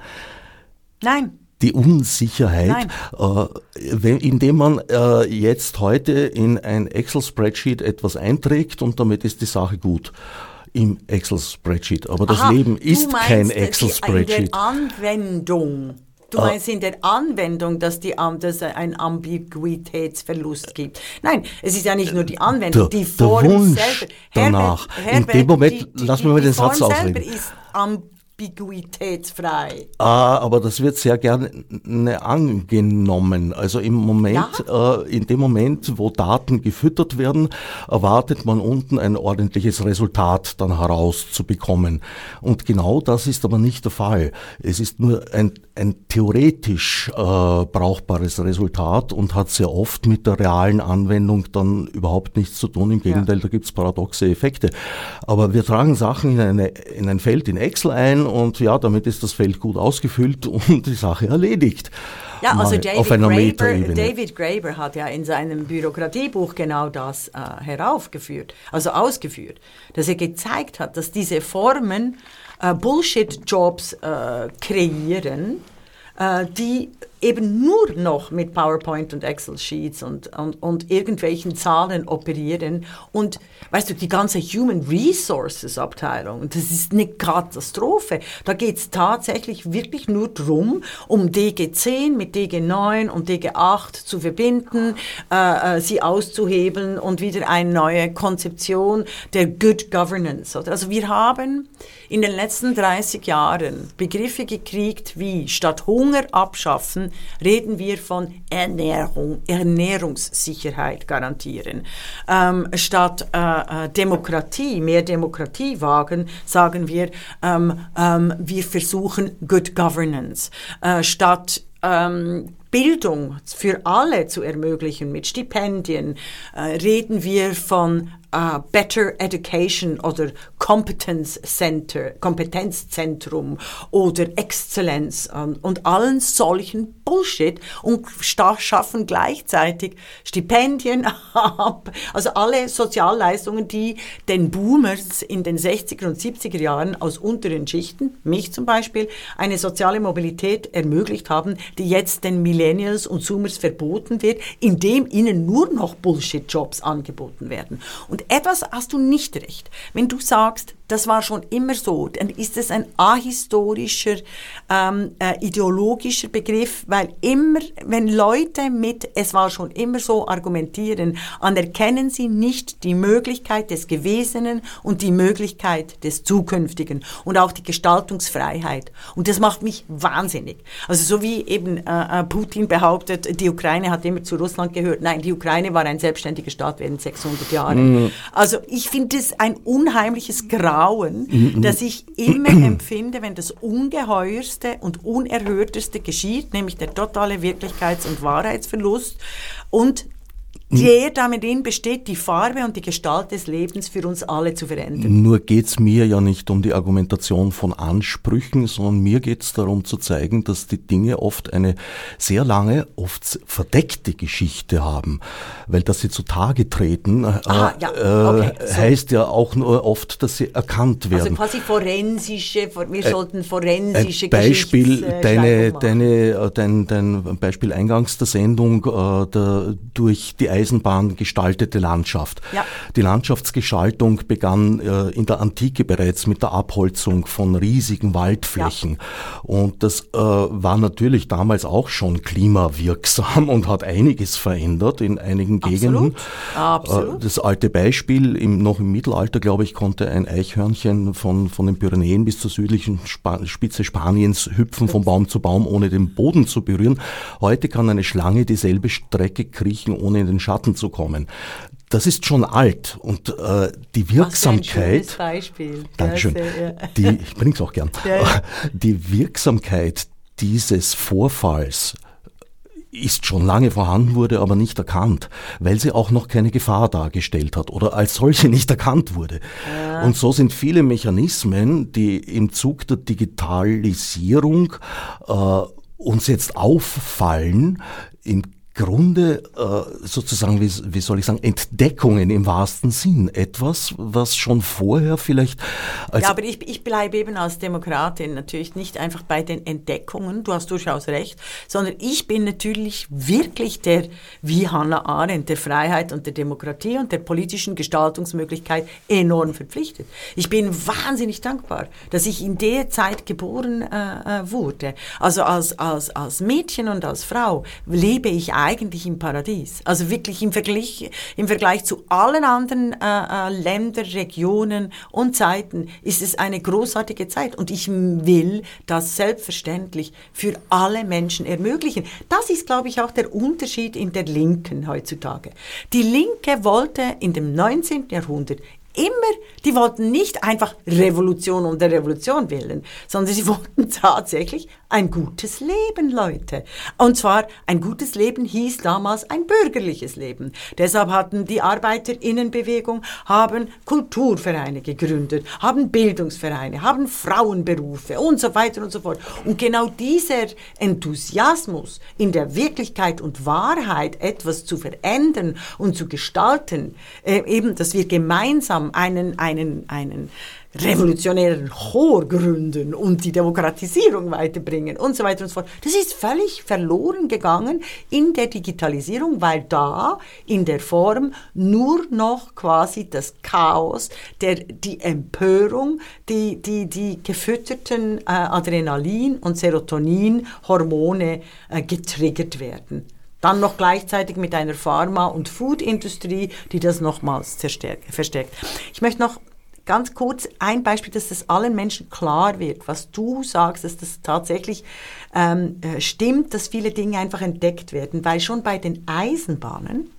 Nein. Die Unsicherheit, äh, indem man äh, jetzt heute in ein Excel-Spreadsheet etwas einträgt und damit ist die Sache gut im Excel-Spreadsheet. Aber das Aha, Leben ist kein Excel-Spreadsheet. Anwendung Du ah. meinst in der Anwendung, dass, die, dass es einen Ambiguitätsverlust gibt. Nein, es ist ja nicht nur die Anwendung, der, die Form der Wunsch selber. Danach. Herbert, in dem Moment, die, die, lass mir mal den Satz ausreden. Ist ambiguitätsfrei. Ah, aber das wird sehr gerne angenommen. Also im Moment, ja? äh, in dem Moment, wo Daten gefüttert werden, erwartet man unten ein ordentliches Resultat dann herauszubekommen. Und genau das ist aber nicht der Fall. Es ist nur ein, ein theoretisch äh, brauchbares Resultat und hat sehr oft mit der realen Anwendung dann überhaupt nichts zu tun. Im Gegenteil, ja. da gibt es paradoxe Effekte. Aber wir tragen Sachen in, eine, in ein Feld in Excel ein, und ja, damit ist das Feld gut ausgefüllt und die Sache erledigt. Ja, also David Graeber, David Graeber hat ja in seinem Bürokratiebuch genau das äh, heraufgeführt, also ausgeführt, dass er gezeigt hat, dass diese Formen äh, Bullshit-Jobs äh, kreieren, äh, die eben nur noch mit PowerPoint und Excel-Sheets und, und, und irgendwelchen Zahlen operieren. Und weißt du, die ganze Human Resources Abteilung, das ist eine Katastrophe. Da geht es tatsächlich wirklich nur darum, um DG10 mit DG9 und DG8 zu verbinden, äh, äh, sie auszuhebeln und wieder eine neue Konzeption der Good Governance. Also wir haben in den letzten 30 Jahren Begriffe gekriegt wie statt Hunger abschaffen, reden wir von Ernährung, Ernährungssicherheit garantieren. Ähm, statt äh, äh, Demokratie, mehr Demokratie wagen, sagen wir, ähm, ähm, wir versuchen Good Governance. Äh, statt ähm, Bildung für alle zu ermöglichen mit Stipendien, äh, reden wir von Better Education oder Competence Center, Kompetenzzentrum oder Exzellenz um, und allen solchen Bullshit und schaffen gleichzeitig Stipendien ab, also alle Sozialleistungen, die den Boomers in den 60er und 70er Jahren aus unteren Schichten, mich zum Beispiel, eine soziale Mobilität ermöglicht haben, die jetzt den Millennials und Zoomers verboten wird, indem ihnen nur noch Bullshit-Jobs angeboten werden. Und etwas hast du nicht recht. Wenn du sagst, das war schon immer so, dann ist es ein ahistorischer, ähm, äh, ideologischer Begriff, weil immer, wenn Leute mit es war schon immer so argumentieren, anerkennen sie nicht die Möglichkeit des Gewesenen und die Möglichkeit des Zukünftigen und auch die Gestaltungsfreiheit. Und das macht mich wahnsinnig. Also so wie eben äh, äh Putin behauptet, die Ukraine hat immer zu Russland gehört. Nein, die Ukraine war ein selbstständiger Staat während 600 Jahren. Mhm. Also ich finde es ein unheimliches Grauen Vertrauen, mhm. das ich immer empfinde, wenn das Ungeheuerste und Unerhörteste geschieht, nämlich der totale Wirklichkeits- und Wahrheitsverlust und der damit in besteht, die Farbe und die Gestalt des Lebens für uns alle zu verändern. Nur geht es mir ja nicht um die Argumentation von Ansprüchen, sondern mir geht es darum zu zeigen, dass die Dinge oft eine sehr lange, oft verdeckte Geschichte haben. Weil dass sie zutage treten, äh, ah, ja. Äh, okay, so. heißt ja auch nur oft, dass sie erkannt werden. Also quasi forensische, wir sollten forensische ein Beispiel, deine, deine, äh, dein, dein Beispiel eingangs der Sendung, der, durch die Eisenbahn gestaltete Landschaft. Ja. Die Landschaftsgestaltung begann äh, in der Antike bereits mit der Abholzung von riesigen Waldflächen. Ja. Und das äh, war natürlich damals auch schon klimawirksam und hat einiges verändert in einigen Gegenden. Absolut. Äh, das alte Beispiel, im, noch im Mittelalter, glaube ich, konnte ein Eichhörnchen von, von den Pyrenäen bis zur südlichen Sp Spitze Spaniens hüpfen von Baum zu Baum, ohne den Boden zu berühren. Heute kann eine Schlange dieselbe Strecke kriechen, ohne in den Schatten Schatten zu kommen. Das ist schon alt und äh, die Wirksamkeit. Was ein Beispiel. Dankeschön. Ja, ja. Die, ich bringe es auch gern. Ja, die Wirksamkeit dieses Vorfalls ist schon lange vorhanden wurde, aber nicht erkannt, weil sie auch noch keine Gefahr dargestellt hat oder als solche nicht erkannt wurde. Ja. Und so sind viele Mechanismen, die im Zug der Digitalisierung äh, uns jetzt auffallen, im Grunde äh, sozusagen, wie, soll ich sagen, Entdeckungen im wahrsten Sinn. Etwas, was schon vorher vielleicht. Ja, aber ich, ich bleibe eben als Demokratin natürlich nicht einfach bei den Entdeckungen, du hast durchaus recht, sondern ich bin natürlich wirklich der, wie Hannah Arendt, der Freiheit und der Demokratie und der politischen Gestaltungsmöglichkeit enorm verpflichtet. Ich bin wahnsinnig dankbar, dass ich in der Zeit geboren äh, äh wurde. Also als, als, als Mädchen und als Frau lebe ich eigentlich im Paradies. Also wirklich im Vergleich, im Vergleich zu allen anderen äh, äh, Ländern, Regionen und Zeiten ist es eine großartige Zeit. Und ich will das selbstverständlich für alle Menschen ermöglichen. Das ist, glaube ich, auch der Unterschied in der Linken heutzutage. Die Linke wollte in dem 19. Jahrhundert immer, die wollten nicht einfach Revolution um der Revolution willen, sondern sie wollten tatsächlich ein gutes Leben, Leute. Und zwar ein gutes Leben hieß damals ein bürgerliches Leben. Deshalb hatten die Arbeiterinnenbewegung, haben Kulturvereine gegründet, haben Bildungsvereine, haben Frauenberufe und so weiter und so fort. Und genau dieser Enthusiasmus in der Wirklichkeit und Wahrheit etwas zu verändern und zu gestalten, äh, eben, dass wir gemeinsam einen, einen, einen revolutionären Chor gründen und die Demokratisierung weiterbringen und so weiter und so fort. Das ist völlig verloren gegangen in der Digitalisierung, weil da in der Form nur noch quasi das Chaos, der, die Empörung, die, die, die gefütterten äh, Adrenalin- und Serotonin-Hormone äh, getriggert werden. Dann noch gleichzeitig mit einer Pharma- und Food-Industrie, die das nochmals verstärkt. Ich möchte noch ganz kurz ein Beispiel, dass das allen Menschen klar wird, was du sagst, dass das tatsächlich ähm, äh, stimmt, dass viele Dinge einfach entdeckt werden, weil schon bei den Eisenbahnen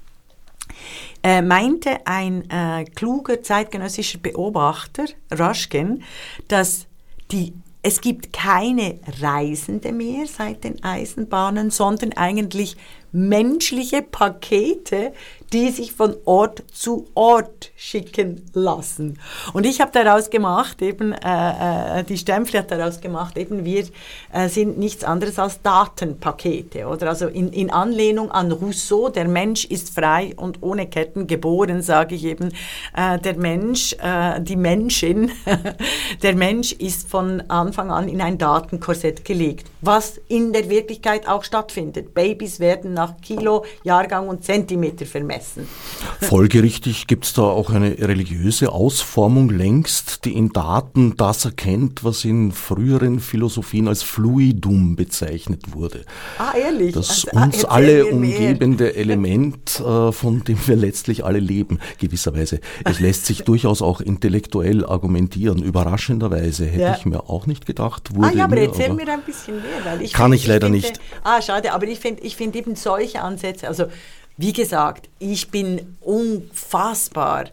äh, meinte ein äh, kluger zeitgenössischer Beobachter, Raschken, dass die es gibt keine Reisende mehr seit den Eisenbahnen, sondern eigentlich menschliche Pakete, die sich von Ort zu Ort schicken lassen. Und ich habe daraus gemacht, eben, äh, äh, die Stempel hat daraus gemacht, eben wir äh, sind nichts anderes als Datenpakete. Oder also in, in Anlehnung an Rousseau, der Mensch ist frei und ohne Ketten geboren, sage ich eben, äh, der Mensch, äh, die Menschin, der Mensch ist von Anfang an in ein Datenkorsett gelegt, was in der Wirklichkeit auch stattfindet. Babys werden nach Kilo, Jahrgang und Zentimeter vermessen essen. Folgerichtig gibt es da auch eine religiöse Ausformung längst, die in Daten das erkennt, was in früheren Philosophien als Fluidum bezeichnet wurde. Ah, ehrlich? Das also, uns alle umgebende mehr. Element, äh, von dem wir letztlich alle leben, gewisserweise. Es lässt sich durchaus auch intellektuell argumentieren. Überraschenderweise hätte ja. ich mir auch nicht gedacht. Wurde ah ja, aber mir, erzähl aber mir ein bisschen mehr. Weil ich kann find, ich leider ich finde, nicht. Ah, schade, aber ich finde ich find eben solche Ansätze, also wie gesagt, ich bin unfassbar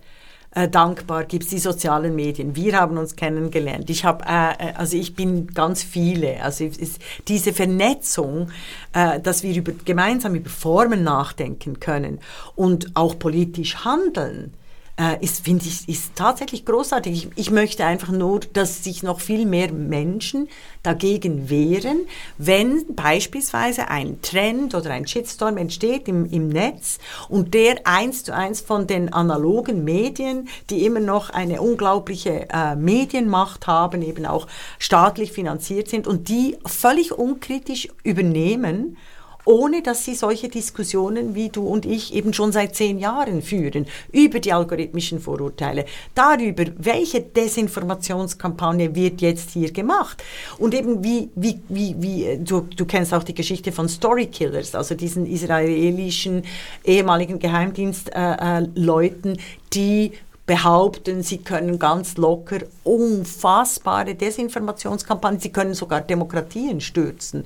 äh, dankbar gibt es die sozialen Medien. Wir haben uns kennengelernt. Ich habe, äh, äh, also ich bin ganz viele. Also ist diese Vernetzung, äh, dass wir über, gemeinsam über Formen nachdenken können und auch politisch handeln äh, ist, finde ich, ist tatsächlich großartig. Ich, ich, möchte einfach nur, dass sich noch viel mehr Menschen dagegen wehren, wenn beispielsweise ein Trend oder ein Shitstorm entsteht im, im Netz und der eins zu eins von den analogen Medien, die immer noch eine unglaubliche äh, Medienmacht haben, eben auch staatlich finanziert sind und die völlig unkritisch übernehmen ohne dass sie solche Diskussionen wie du und ich eben schon seit zehn Jahren führen, über die algorithmischen Vorurteile, darüber, welche Desinformationskampagne wird jetzt hier gemacht und eben wie, wie, wie, wie du, du kennst auch die Geschichte von Storykillers, also diesen israelischen ehemaligen Geheimdienstleuten, äh, äh, die behaupten, sie können ganz locker unfassbare Desinformationskampagnen, sie können sogar Demokratien stürzen.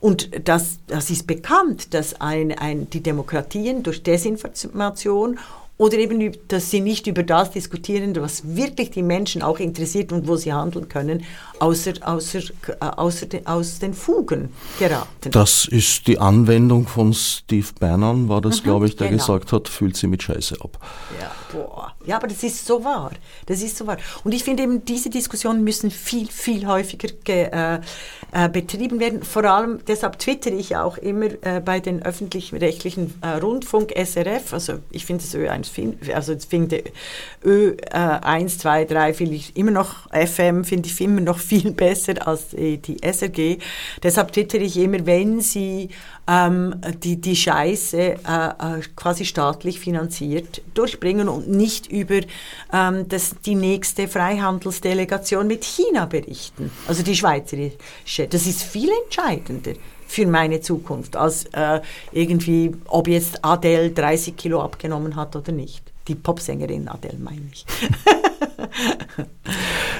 Und das, das ist bekannt, dass ein, ein, die Demokratien durch Desinformation oder eben, dass sie nicht über das diskutieren, was wirklich die Menschen auch interessiert und wo sie handeln können, außer, außer, äh, außer de, aus den Fugen geraten. Das ist die Anwendung von Steve Bannon, war das, mhm, glaube ich, der genau. gesagt hat, fühlt sie mit Scheiße ab. Ja, boah. ja, aber das ist so wahr. Das ist so wahr. Und ich finde eben, diese Diskussionen müssen viel, viel häufiger ge, äh, äh, betrieben werden. Vor allem, deshalb twittere ich auch immer äh, bei den öffentlich-rechtlichen äh, Rundfunk, SRF, also ich finde es Ö1 also jetzt finde Ö äh, 1, 2, 3 finde ich immer noch, FM finde ich immer noch viel besser als äh, die SRG. Deshalb twittere ich immer, wenn sie ähm, die, die Scheiße äh, äh, quasi staatlich finanziert durchbringen und nicht über ähm, das, die nächste Freihandelsdelegation mit China berichten, also die schweizerische. Das ist viel entscheidender für meine Zukunft, als äh, irgendwie, ob jetzt Adele 30 Kilo abgenommen hat oder nicht. Die Popsängerin Adele meine ich.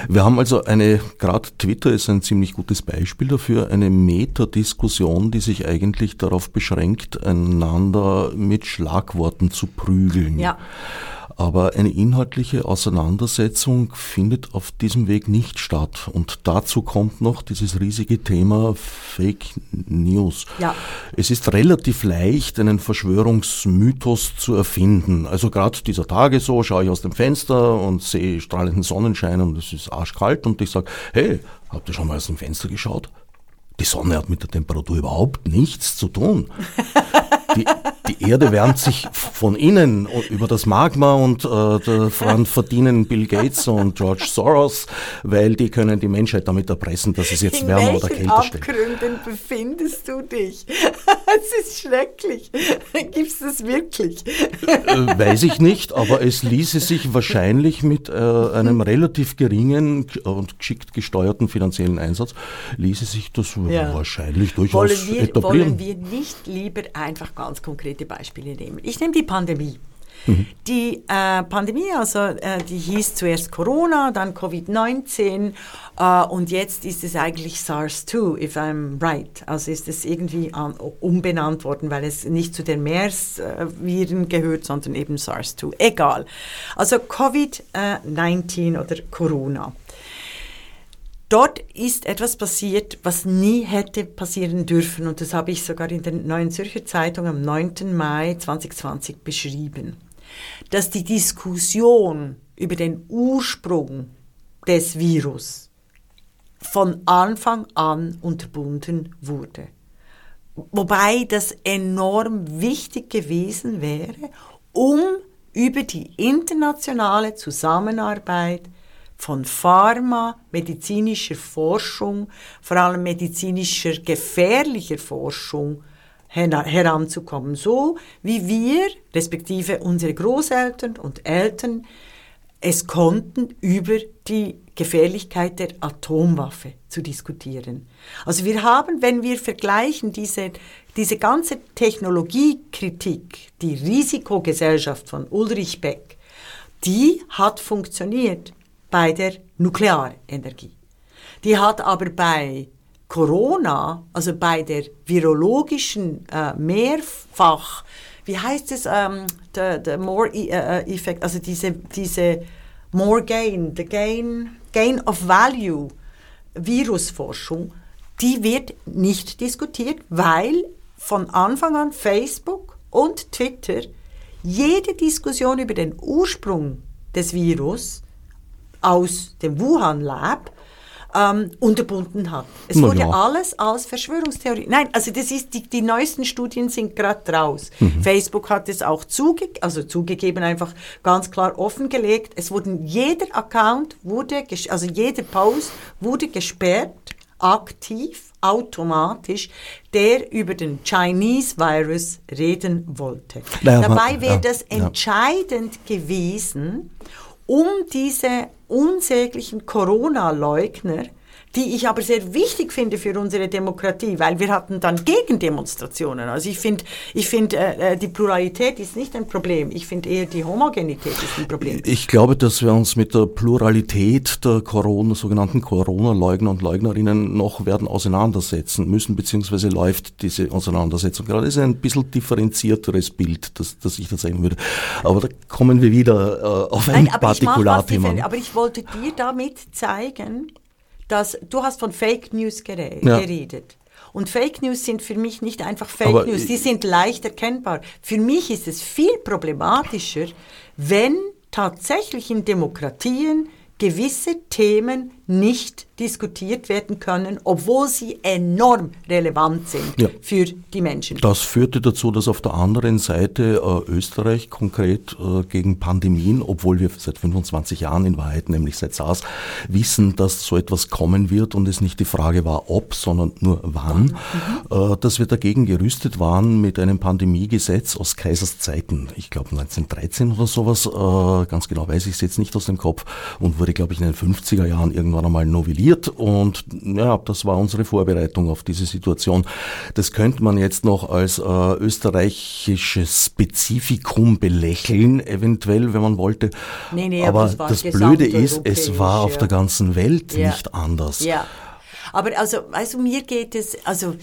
Wir haben also eine, gerade Twitter ist ein ziemlich gutes Beispiel dafür, eine Metadiskussion, die sich eigentlich darauf beschränkt, einander mit Schlagworten zu prügeln. Ja. Aber eine inhaltliche Auseinandersetzung findet auf diesem Weg nicht statt. Und dazu kommt noch dieses riesige Thema Fake News. Ja. Es ist relativ leicht, einen Verschwörungsmythos zu erfinden. Also gerade dieser Tage so, schaue ich aus dem Fenster und sehe strahlenden Sonnenschein und es ist arschkalt und ich sage, hey, habt ihr schon mal aus dem Fenster geschaut? Die Sonne hat mit der Temperatur überhaupt nichts zu tun. Die, die Erde wärmt sich von innen über das Magma und äh, daran verdienen Bill Gates und George Soros, weil die können die Menschheit damit erpressen, dass es jetzt wärmer oder kälter steht. In welchen Abgründen befindest du dich? Es ist schrecklich. Gibt es das wirklich? Äh, weiß ich nicht, aber es ließe sich wahrscheinlich mit äh, einem relativ geringen und geschickt gesteuerten finanziellen Einsatz, ließe sich das ja. wahrscheinlich durchaus wollen wir, etablieren. Wollen wir nicht lieber einfach ganz konkrete Beispiele nehmen. Ich nehme die Pandemie. Mhm. Die äh, Pandemie, also äh, die hieß zuerst Corona, dann Covid-19 äh, und jetzt ist es eigentlich SARS-2, if I'm right. Also ist es irgendwie umbenannt worden, weil es nicht zu den MERS-Viren gehört, sondern eben SARS-2. Egal. Also Covid-19 oder Corona. Dort ist etwas passiert, was nie hätte passieren dürfen. Und das habe ich sogar in der Neuen Zürcher Zeitung am 9. Mai 2020 beschrieben. Dass die Diskussion über den Ursprung des Virus von Anfang an unterbunden wurde. Wobei das enorm wichtig gewesen wäre, um über die internationale Zusammenarbeit von Pharma, medizinischer Forschung, vor allem medizinischer gefährlicher Forschung heranzukommen. So wie wir, respektive unsere Großeltern und Eltern, es konnten, über die Gefährlichkeit der Atomwaffe zu diskutieren. Also wir haben, wenn wir vergleichen, diese, diese ganze Technologiekritik, die Risikogesellschaft von Ulrich Beck, die hat funktioniert bei der Nuklearenergie. Die hat aber bei Corona, also bei der virologischen äh, Mehrfach, wie heißt es, ähm, der, der More e äh, Effect, also diese, diese More Gain, the Gain, Gain of Value Virusforschung, die wird nicht diskutiert, weil von Anfang an Facebook und Twitter jede Diskussion über den Ursprung des Virus aus dem Wuhan Lab ähm, unterbunden hat. Es Na wurde ja. alles als Verschwörungstheorie. Nein, also das ist die, die neuesten Studien sind gerade raus. Mhm. Facebook hat es auch zuge also zugegeben, einfach ganz klar offengelegt. Es wurden jeder Account wurde, also jeder Post wurde gesperrt, aktiv, automatisch, der über den Chinese Virus reden wollte. Naja, Dabei wäre ja, das entscheidend ja. gewesen, um diese unsäglichen Corona-Leugner die ich aber sehr wichtig finde für unsere Demokratie, weil wir hatten dann Gegendemonstrationen. Also ich finde, ich finde, äh, äh, die Pluralität ist nicht ein Problem. Ich finde eher die Homogenität ist ein Problem. Ich glaube, dass wir uns mit der Pluralität der Corona, sogenannten Corona-Leugner und Leugnerinnen noch werden auseinandersetzen müssen, beziehungsweise läuft diese Auseinandersetzung gerade. Das ist ein bisschen differenzierteres Bild, das, das ich da sagen würde. Aber da kommen wir wieder äh, auf ein Nein, Partikularthema. Aber ich wollte dir damit zeigen, dass du hast von Fake News gere ja. geredet. Und Fake News sind für mich nicht einfach Fake Aber News, die sind leicht erkennbar. Für mich ist es viel problematischer, wenn tatsächlich in Demokratien gewisse Themen nicht diskutiert werden können, obwohl sie enorm relevant sind ja. für die Menschen. Das führte dazu, dass auf der anderen Seite äh, Österreich konkret äh, gegen Pandemien, obwohl wir seit 25 Jahren in Wahrheit, nämlich seit SARS, wissen, dass so etwas kommen wird und es nicht die Frage war, ob, sondern nur wann, mhm. äh, dass wir dagegen gerüstet waren mit einem Pandemiegesetz aus Kaisers Zeiten, ich glaube 1913 oder sowas, äh, ganz genau weiß ich es jetzt nicht aus dem Kopf und wurde, glaube ich, in den 50er Jahren irgendwann einmal novelliert und ja, das war unsere Vorbereitung auf diese Situation. Das könnte man jetzt noch als äh, österreichisches Spezifikum belächeln, eventuell, wenn man wollte. Nee, nee, aber, aber das Blöde ist, es war auf der ganzen Welt ja. nicht anders. Ja. Aber also, also mir geht es, also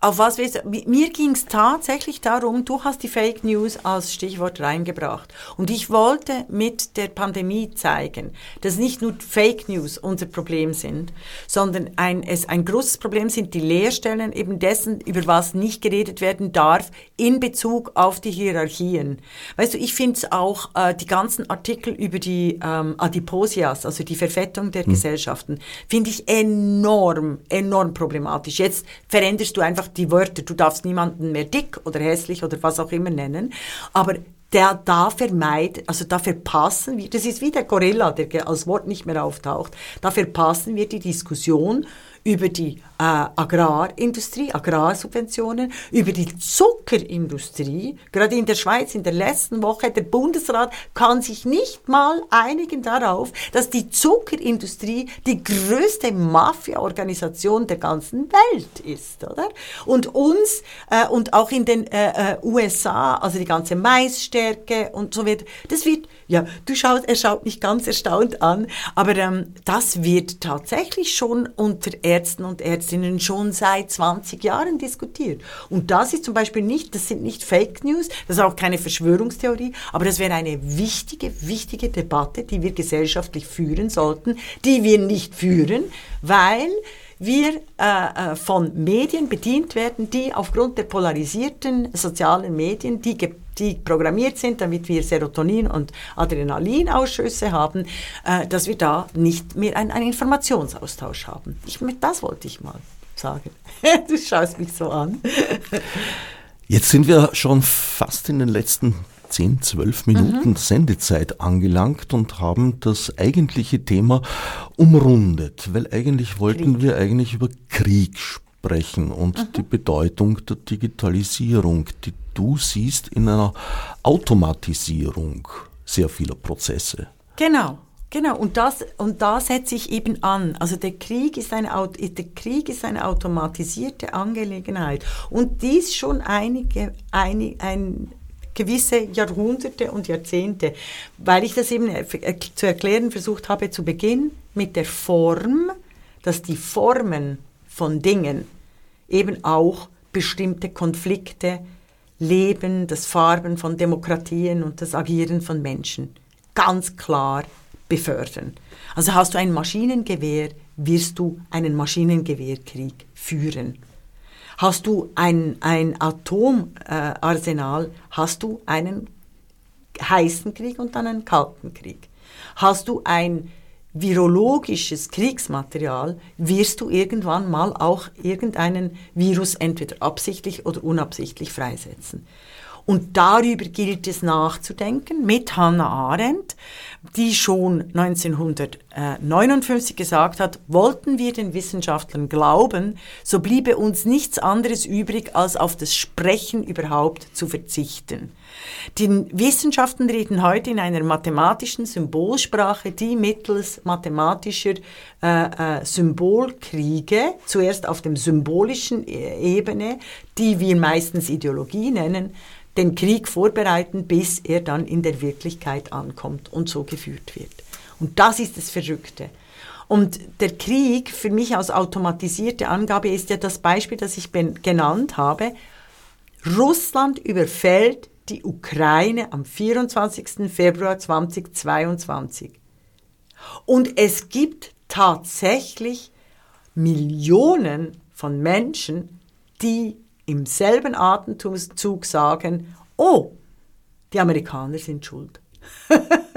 auf was wir, mir ging es tatsächlich darum, du hast die Fake News als Stichwort reingebracht. Und ich wollte mit der Pandemie zeigen, dass nicht nur Fake News unser Problem sind, sondern ein, es ein großes Problem sind die Leerstellen eben dessen, über was nicht geredet werden darf in Bezug auf die Hierarchien. Weißt du, ich finde es auch, äh, die ganzen Artikel über die ähm, Adiposias, also die Verfettung der hm. Gesellschaften, finde ich enorm, enorm problematisch. Jetzt veränderst du einfach die Wörter. Du darfst niemanden mehr dick oder hässlich oder was auch immer nennen. Aber der da vermeidet, also da verpassen wir, das ist wie der Gorilla, der als Wort nicht mehr auftaucht, da verpassen wir die Diskussion über die äh, Agrarindustrie, Agrarsubventionen, über die Zuckerindustrie. Gerade in der Schweiz in der letzten Woche, der Bundesrat kann sich nicht mal einigen darauf, dass die Zuckerindustrie die größte Mafia-Organisation der ganzen Welt ist, oder? Und uns äh, und auch in den äh, äh USA, also die ganze Maisstärke und so weiter, das wird ja, du schaust, er schaut mich ganz erstaunt an, aber ähm, das wird tatsächlich schon unter Ärzten und Ärztinnen schon seit 20 Jahren diskutiert. Und das ist zum Beispiel nicht, das sind nicht Fake News, das ist auch keine Verschwörungstheorie, aber das wäre eine wichtige, wichtige Debatte, die wir gesellschaftlich führen sollten, die wir nicht führen, weil wir äh, äh, von Medien bedient werden, die aufgrund der polarisierten sozialen Medien, die, die programmiert sind, damit wir Serotonin- und Adrenalinausschüsse haben, äh, dass wir da nicht mehr einen, einen Informationsaustausch haben. Ich, das wollte ich mal sagen. du schaust mich so an. Jetzt sind wir schon fast in den letzten 10, 12 Minuten mhm. Sendezeit angelangt und haben das eigentliche Thema umrundet, weil eigentlich wollten Krieg. wir eigentlich über Krieg sprechen und mhm. die Bedeutung der Digitalisierung, die du siehst in einer Automatisierung sehr vieler Prozesse. Genau. Genau, und das, und da setze ich eben an. Also der Krieg ist eine, der Krieg ist eine automatisierte Angelegenheit. Und dies schon einige, ein, ein, gewisse Jahrhunderte und Jahrzehnte, weil ich das eben zu erklären versucht habe zu Beginn mit der Form, dass die Formen von Dingen eben auch bestimmte Konflikte, Leben, das Farben von Demokratien und das Agieren von Menschen ganz klar befördern. Also hast du ein Maschinengewehr, wirst du einen Maschinengewehrkrieg führen. Hast du ein, ein Atomarsenal, äh, hast du einen heißen Krieg und dann einen kalten Krieg. Hast du ein virologisches Kriegsmaterial, wirst du irgendwann mal auch irgendeinen Virus entweder absichtlich oder unabsichtlich freisetzen. Und darüber gilt es nachzudenken mit Hannah Arendt, die schon 1959 gesagt hat, wollten wir den Wissenschaftlern glauben, so bliebe uns nichts anderes übrig, als auf das Sprechen überhaupt zu verzichten. Die Wissenschaften reden heute in einer mathematischen Symbolsprache, die mittels mathematischer äh, äh, Symbolkriege, zuerst auf dem symbolischen äh, Ebene, die wir meistens Ideologie nennen, den Krieg vorbereiten, bis er dann in der Wirklichkeit ankommt und so geführt wird. Und das ist das Verrückte. Und der Krieg, für mich als automatisierte Angabe, ist ja das Beispiel, das ich genannt habe. Russland überfällt die Ukraine am 24. Februar 2022. Und es gibt tatsächlich Millionen von Menschen, die im selben Atemzug sagen, oh, die Amerikaner sind schuld.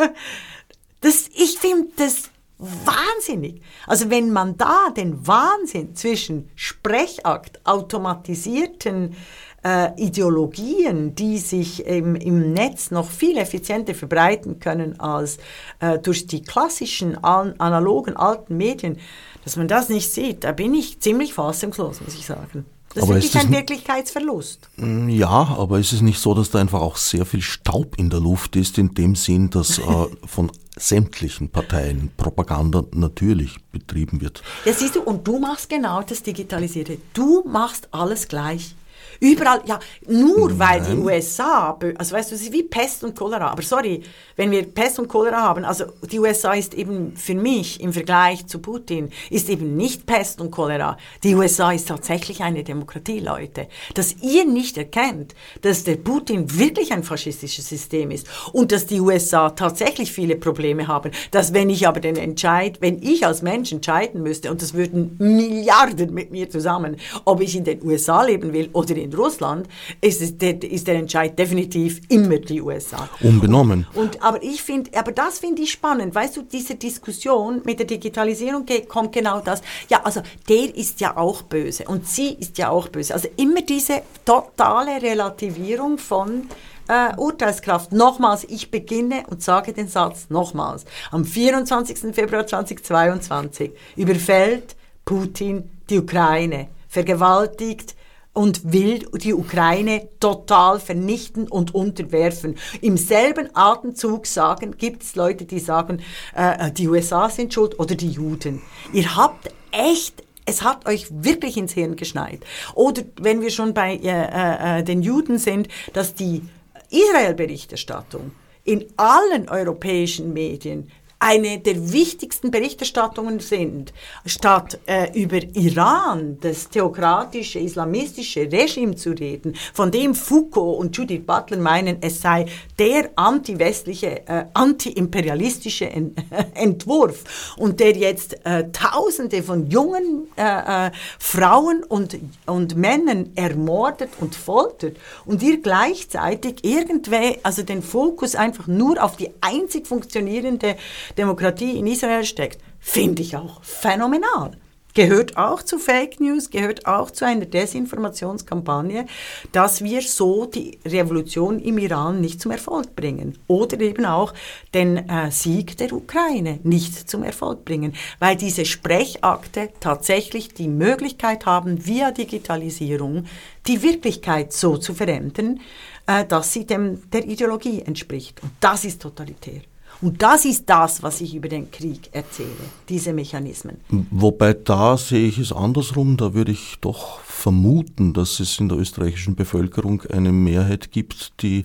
das, ich finde das wahnsinnig. Also wenn man da den Wahnsinn zwischen Sprechakt, automatisierten äh, Ideologien, die sich im, im Netz noch viel effizienter verbreiten können als äh, durch die klassischen an, analogen alten Medien, dass man das nicht sieht, da bin ich ziemlich fassungslos, muss ich sagen. Das aber ist wirklich ein Wirklichkeitsverlust. Mm, ja, aber ist es nicht so, dass da einfach auch sehr viel Staub in der Luft ist, in dem Sinn, dass äh, von sämtlichen Parteien Propaganda natürlich betrieben wird? Ja, siehst du, und du machst genau das Digitalisierte. Du machst alles gleich. Überall, ja, nur weil die USA, also weißt du, es ist wie Pest und Cholera. Aber sorry, wenn wir Pest und Cholera haben, also die USA ist eben für mich im Vergleich zu Putin, ist eben nicht Pest und Cholera. Die USA ist tatsächlich eine Demokratie, Leute. Dass ihr nicht erkennt, dass der Putin wirklich ein faschistisches System ist und dass die USA tatsächlich viele Probleme haben, dass wenn ich aber den Entscheid, wenn ich als Mensch entscheiden müsste, und das würden Milliarden mit mir zusammen, ob ich in den USA leben will oder in Russland, ist, der, ist der Entscheid definitiv immer die USA. Unbenommen. Und, aber ich finde, aber das finde ich spannend. Weißt du, diese Diskussion mit der Digitalisierung kommt genau das. Ja, also der ist ja auch böse und sie ist ja auch böse. Also immer diese totale Relativierung von äh, Urteilskraft. Nochmals, ich beginne und sage den Satz nochmals. Am 24. Februar 2022 überfällt Putin die Ukraine, vergewaltigt und will die Ukraine total vernichten und unterwerfen. Im selben Atemzug sagen, gibt es Leute, die sagen, äh, die USA sind schuld oder die Juden. Ihr habt echt es hat euch wirklich ins Hirn geschneit. Oder wenn wir schon bei äh, äh, den Juden sind, dass die Israel-Berichterstattung in allen europäischen Medien eine der wichtigsten Berichterstattungen sind, statt äh, über Iran, das theokratische, islamistische Regime zu reden, von dem Foucault und Judith Butler meinen, es sei der anti-westliche, äh, anti-imperialistische Ent Entwurf und der jetzt äh, Tausende von jungen äh, äh, Frauen und, und Männern ermordet und foltert und ihr gleichzeitig irgendwie, also den Fokus einfach nur auf die einzig funktionierende Demokratie in Israel steckt, finde ich auch phänomenal. Gehört auch zu Fake News, gehört auch zu einer Desinformationskampagne, dass wir so die Revolution im Iran nicht zum Erfolg bringen. Oder eben auch den äh, Sieg der Ukraine nicht zum Erfolg bringen. Weil diese Sprechakte tatsächlich die Möglichkeit haben, via Digitalisierung die Wirklichkeit so zu verändern, äh, dass sie dem, der Ideologie entspricht. Und das ist totalitär. Und das ist das, was ich über den Krieg erzähle, diese Mechanismen. Wobei da sehe ich es andersrum, da würde ich doch vermuten, dass es in der österreichischen Bevölkerung eine Mehrheit gibt, die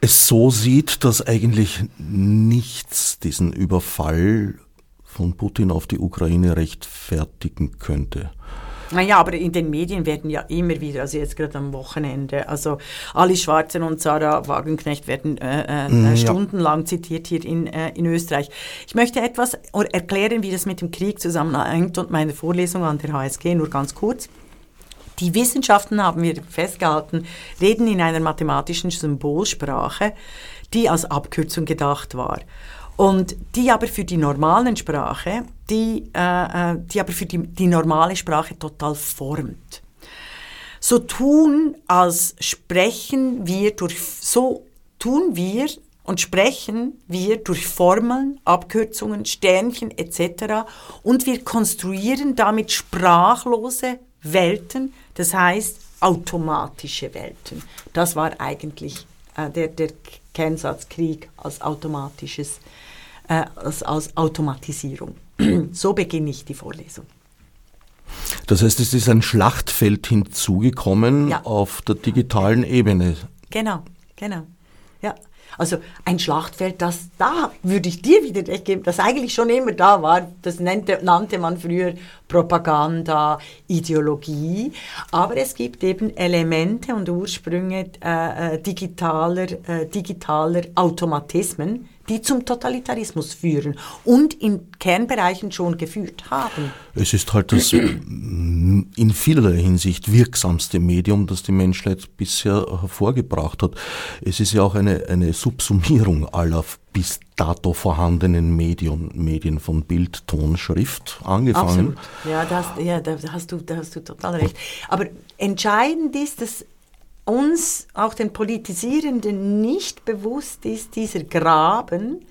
es so sieht, dass eigentlich nichts diesen Überfall von Putin auf die Ukraine rechtfertigen könnte. Naja, aber in den Medien werden ja immer wieder, also jetzt gerade am Wochenende, also Ali Schwarzer und Sarah Wagenknecht werden äh, äh, mm, stundenlang ja. zitiert hier in, äh, in Österreich. Ich möchte etwas erklären, wie das mit dem Krieg zusammenhängt und meine Vorlesung an der HSG nur ganz kurz. Die Wissenschaften, haben wir festgehalten, reden in einer mathematischen Symbolsprache, die als Abkürzung gedacht war. Und die aber für die normalen Sprache, die, äh, äh, die aber für die, die normale Sprache total formt. So tun, als sprechen wir durch, so tun wir und sprechen wir durch Formeln, Abkürzungen, Sternchen etc. Und wir konstruieren damit sprachlose Welten, das heißt automatische Welten. Das war eigentlich äh, der, der Kernsatz Krieg als automatisches äh, als, als Automatisierung. so beginne ich die Vorlesung. Das heißt, es ist ein Schlachtfeld hinzugekommen ja. auf der digitalen Ebene. Genau, genau. Ja. Also ein Schlachtfeld, das da würde ich dir wieder recht geben, das eigentlich schon immer da war. Das nannte, nannte man früher Propaganda, Ideologie. Aber es gibt eben Elemente und Ursprünge äh, äh digitaler, äh, digitaler Automatismen, die zum Totalitarismus führen und in Kernbereichen schon geführt haben. Es ist halt das in vielerlei Hinsicht wirksamste Medium, das die Menschheit bisher hervorgebracht hat. Es ist ja auch eine, eine Subsumierung aller bis dato vorhandenen Medien, Medien von Bild, Ton, Schrift angefangen. Absolut. Ja, das, ja da, hast du, da hast du total recht. Aber entscheidend ist, dass uns, auch den Politisierenden, nicht bewusst ist, dieser Graben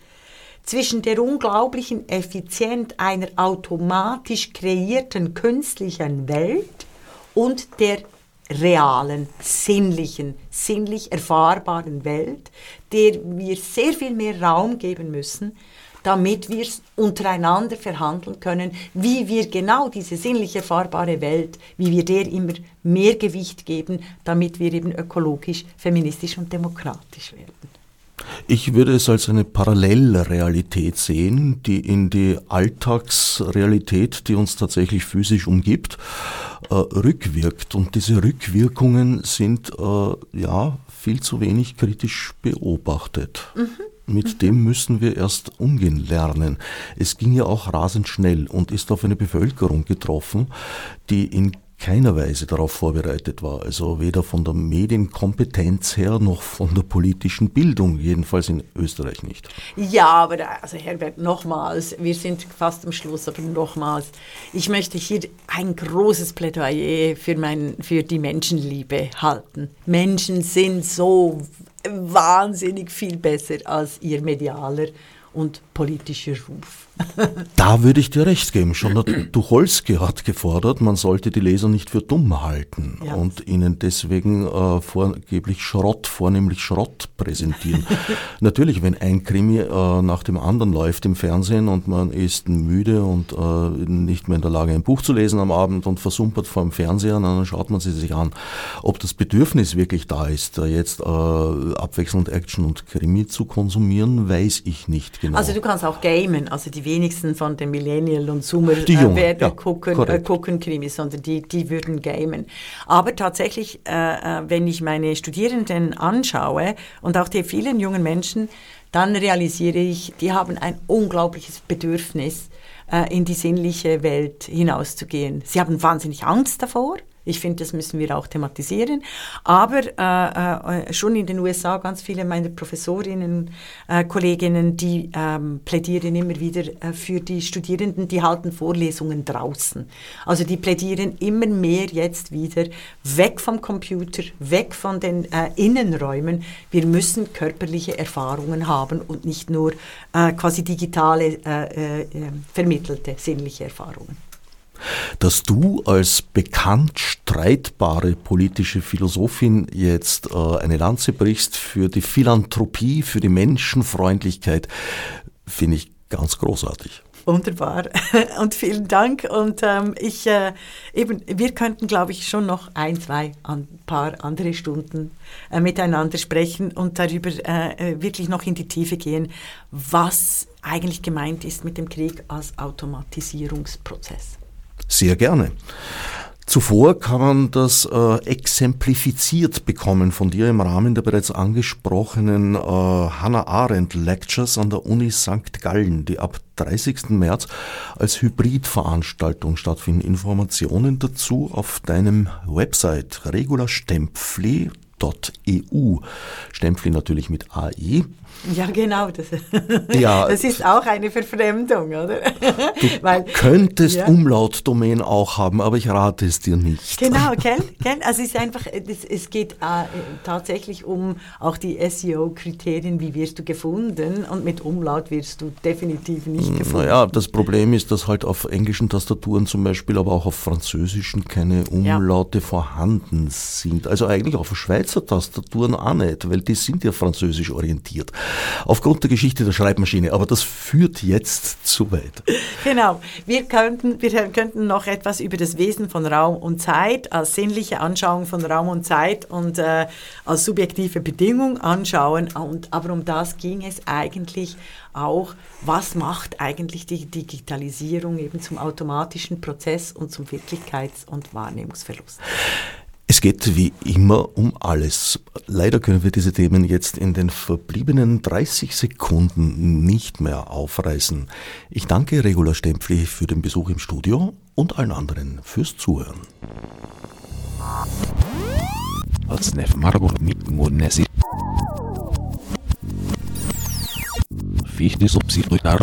zwischen der unglaublichen Effizienz einer automatisch kreierten künstlichen Welt und der realen, sinnlichen, sinnlich erfahrbaren Welt, der wir sehr viel mehr Raum geben müssen, damit wir untereinander verhandeln können, wie wir genau diese sinnlich erfahrbare Welt, wie wir der immer mehr Gewicht geben, damit wir eben ökologisch, feministisch und demokratisch werden. Ich würde es als eine Parallelrealität sehen, die in die Alltagsrealität, die uns tatsächlich physisch umgibt, äh, rückwirkt. Und diese Rückwirkungen sind äh, ja viel zu wenig kritisch beobachtet. Mhm. Mit mhm. dem müssen wir erst umgehen lernen. Es ging ja auch rasend schnell und ist auf eine Bevölkerung getroffen, die in keiner Weise darauf vorbereitet war. Also weder von der Medienkompetenz her noch von der politischen Bildung, jedenfalls in Österreich nicht. Ja, aber da, also Herbert, nochmals, wir sind fast am Schluss, aber nochmals, ich möchte hier ein großes Plädoyer für, mein, für die Menschenliebe halten. Menschen sind so wahnsinnig viel besser als ihr medialer und politischer Ruf. da würde ich dir recht geben. Schon der Tucholsky hat gefordert, man sollte die Leser nicht für dumm halten ja. und ihnen deswegen äh, vorgeblich Schrott, vornehmlich Schrott präsentieren. Natürlich, wenn ein Krimi äh, nach dem anderen läuft im Fernsehen und man ist müde und äh, nicht mehr in der Lage, ein Buch zu lesen am Abend und versumpert vor dem Fernseher, dann schaut man sie sich an. Ob das Bedürfnis wirklich da ist, jetzt äh, abwechselnd Action und Krimi zu konsumieren, weiß ich nicht genau. Also du kannst auch gamen, also die wenigsten von den Millennial und Zoomer die äh, werden ja, gucken, äh, gucken Krimis, sondern die, die würden gamen. Aber tatsächlich, äh, äh, wenn ich meine Studierenden anschaue und auch die vielen jungen Menschen, dann realisiere ich, die haben ein unglaubliches Bedürfnis, äh, in die sinnliche Welt hinauszugehen. Sie haben wahnsinnig Angst davor. Ich finde, das müssen wir auch thematisieren. Aber äh, äh, schon in den USA ganz viele meiner Professorinnen, äh, Kolleginnen, die ähm, plädieren immer wieder äh, für die Studierenden, die halten Vorlesungen draußen. Also die plädieren immer mehr jetzt wieder weg vom Computer, weg von den äh, Innenräumen. Wir müssen körperliche Erfahrungen haben und nicht nur äh, quasi digitale, vermittelte sinnliche Erfahrungen dass du als bekannt streitbare politische Philosophin jetzt äh, eine Lanze brichst für die Philanthropie, für die Menschenfreundlichkeit, finde ich ganz großartig. Wunderbar und vielen Dank. Und ähm, ich äh, eben, wir könnten, glaube ich, schon noch ein, zwei, ein paar andere Stunden äh, miteinander sprechen und darüber äh, äh, wirklich noch in die Tiefe gehen, was eigentlich gemeint ist mit dem Krieg als Automatisierungsprozess. Sehr gerne. Zuvor kann man das äh, exemplifiziert bekommen von dir im Rahmen der bereits angesprochenen äh, Hannah Arendt Lectures an der Uni St. Gallen, die ab 30. März als Hybridveranstaltung stattfinden. Informationen dazu auf deinem Website regularstempfli.eu. Stempfli natürlich mit AI. Ja, genau. Das, ja, das ist auch eine Verfremdung, oder? Du Weil, könntest ja. Umlautdomain auch haben, aber ich rate es dir nicht. Genau, gell? gell? Also es ist einfach, es, es geht äh, tatsächlich um auch die SEO-Kriterien, wie wirst du gefunden und mit Umlaut wirst du definitiv nicht hm, gefunden. Naja, das Problem ist, dass halt auf englischen Tastaturen zum Beispiel, aber auch auf französischen keine Umlaute ja. vorhanden sind. Also eigentlich auf Schweizer Tastaturen auch nicht, weil die sind ja französisch orientiert aufgrund der Geschichte der Schreibmaschine. Aber das führt jetzt zu weit. Genau. Wir könnten, wir könnten noch etwas über das Wesen von Raum und Zeit als sinnliche Anschauung von Raum und Zeit und äh, als subjektive Bedingung anschauen. Und, aber um das ging es eigentlich auch, was macht eigentlich die Digitalisierung eben zum automatischen Prozess und zum Wirklichkeits- und Wahrnehmungsverlust. Es geht wie immer um alles. Leider können wir diese Themen jetzt in den verbliebenen 30 Sekunden nicht mehr aufreißen. Ich danke Regula Stempfli für den Besuch im Studio und allen anderen fürs Zuhören. Fichte subsidiar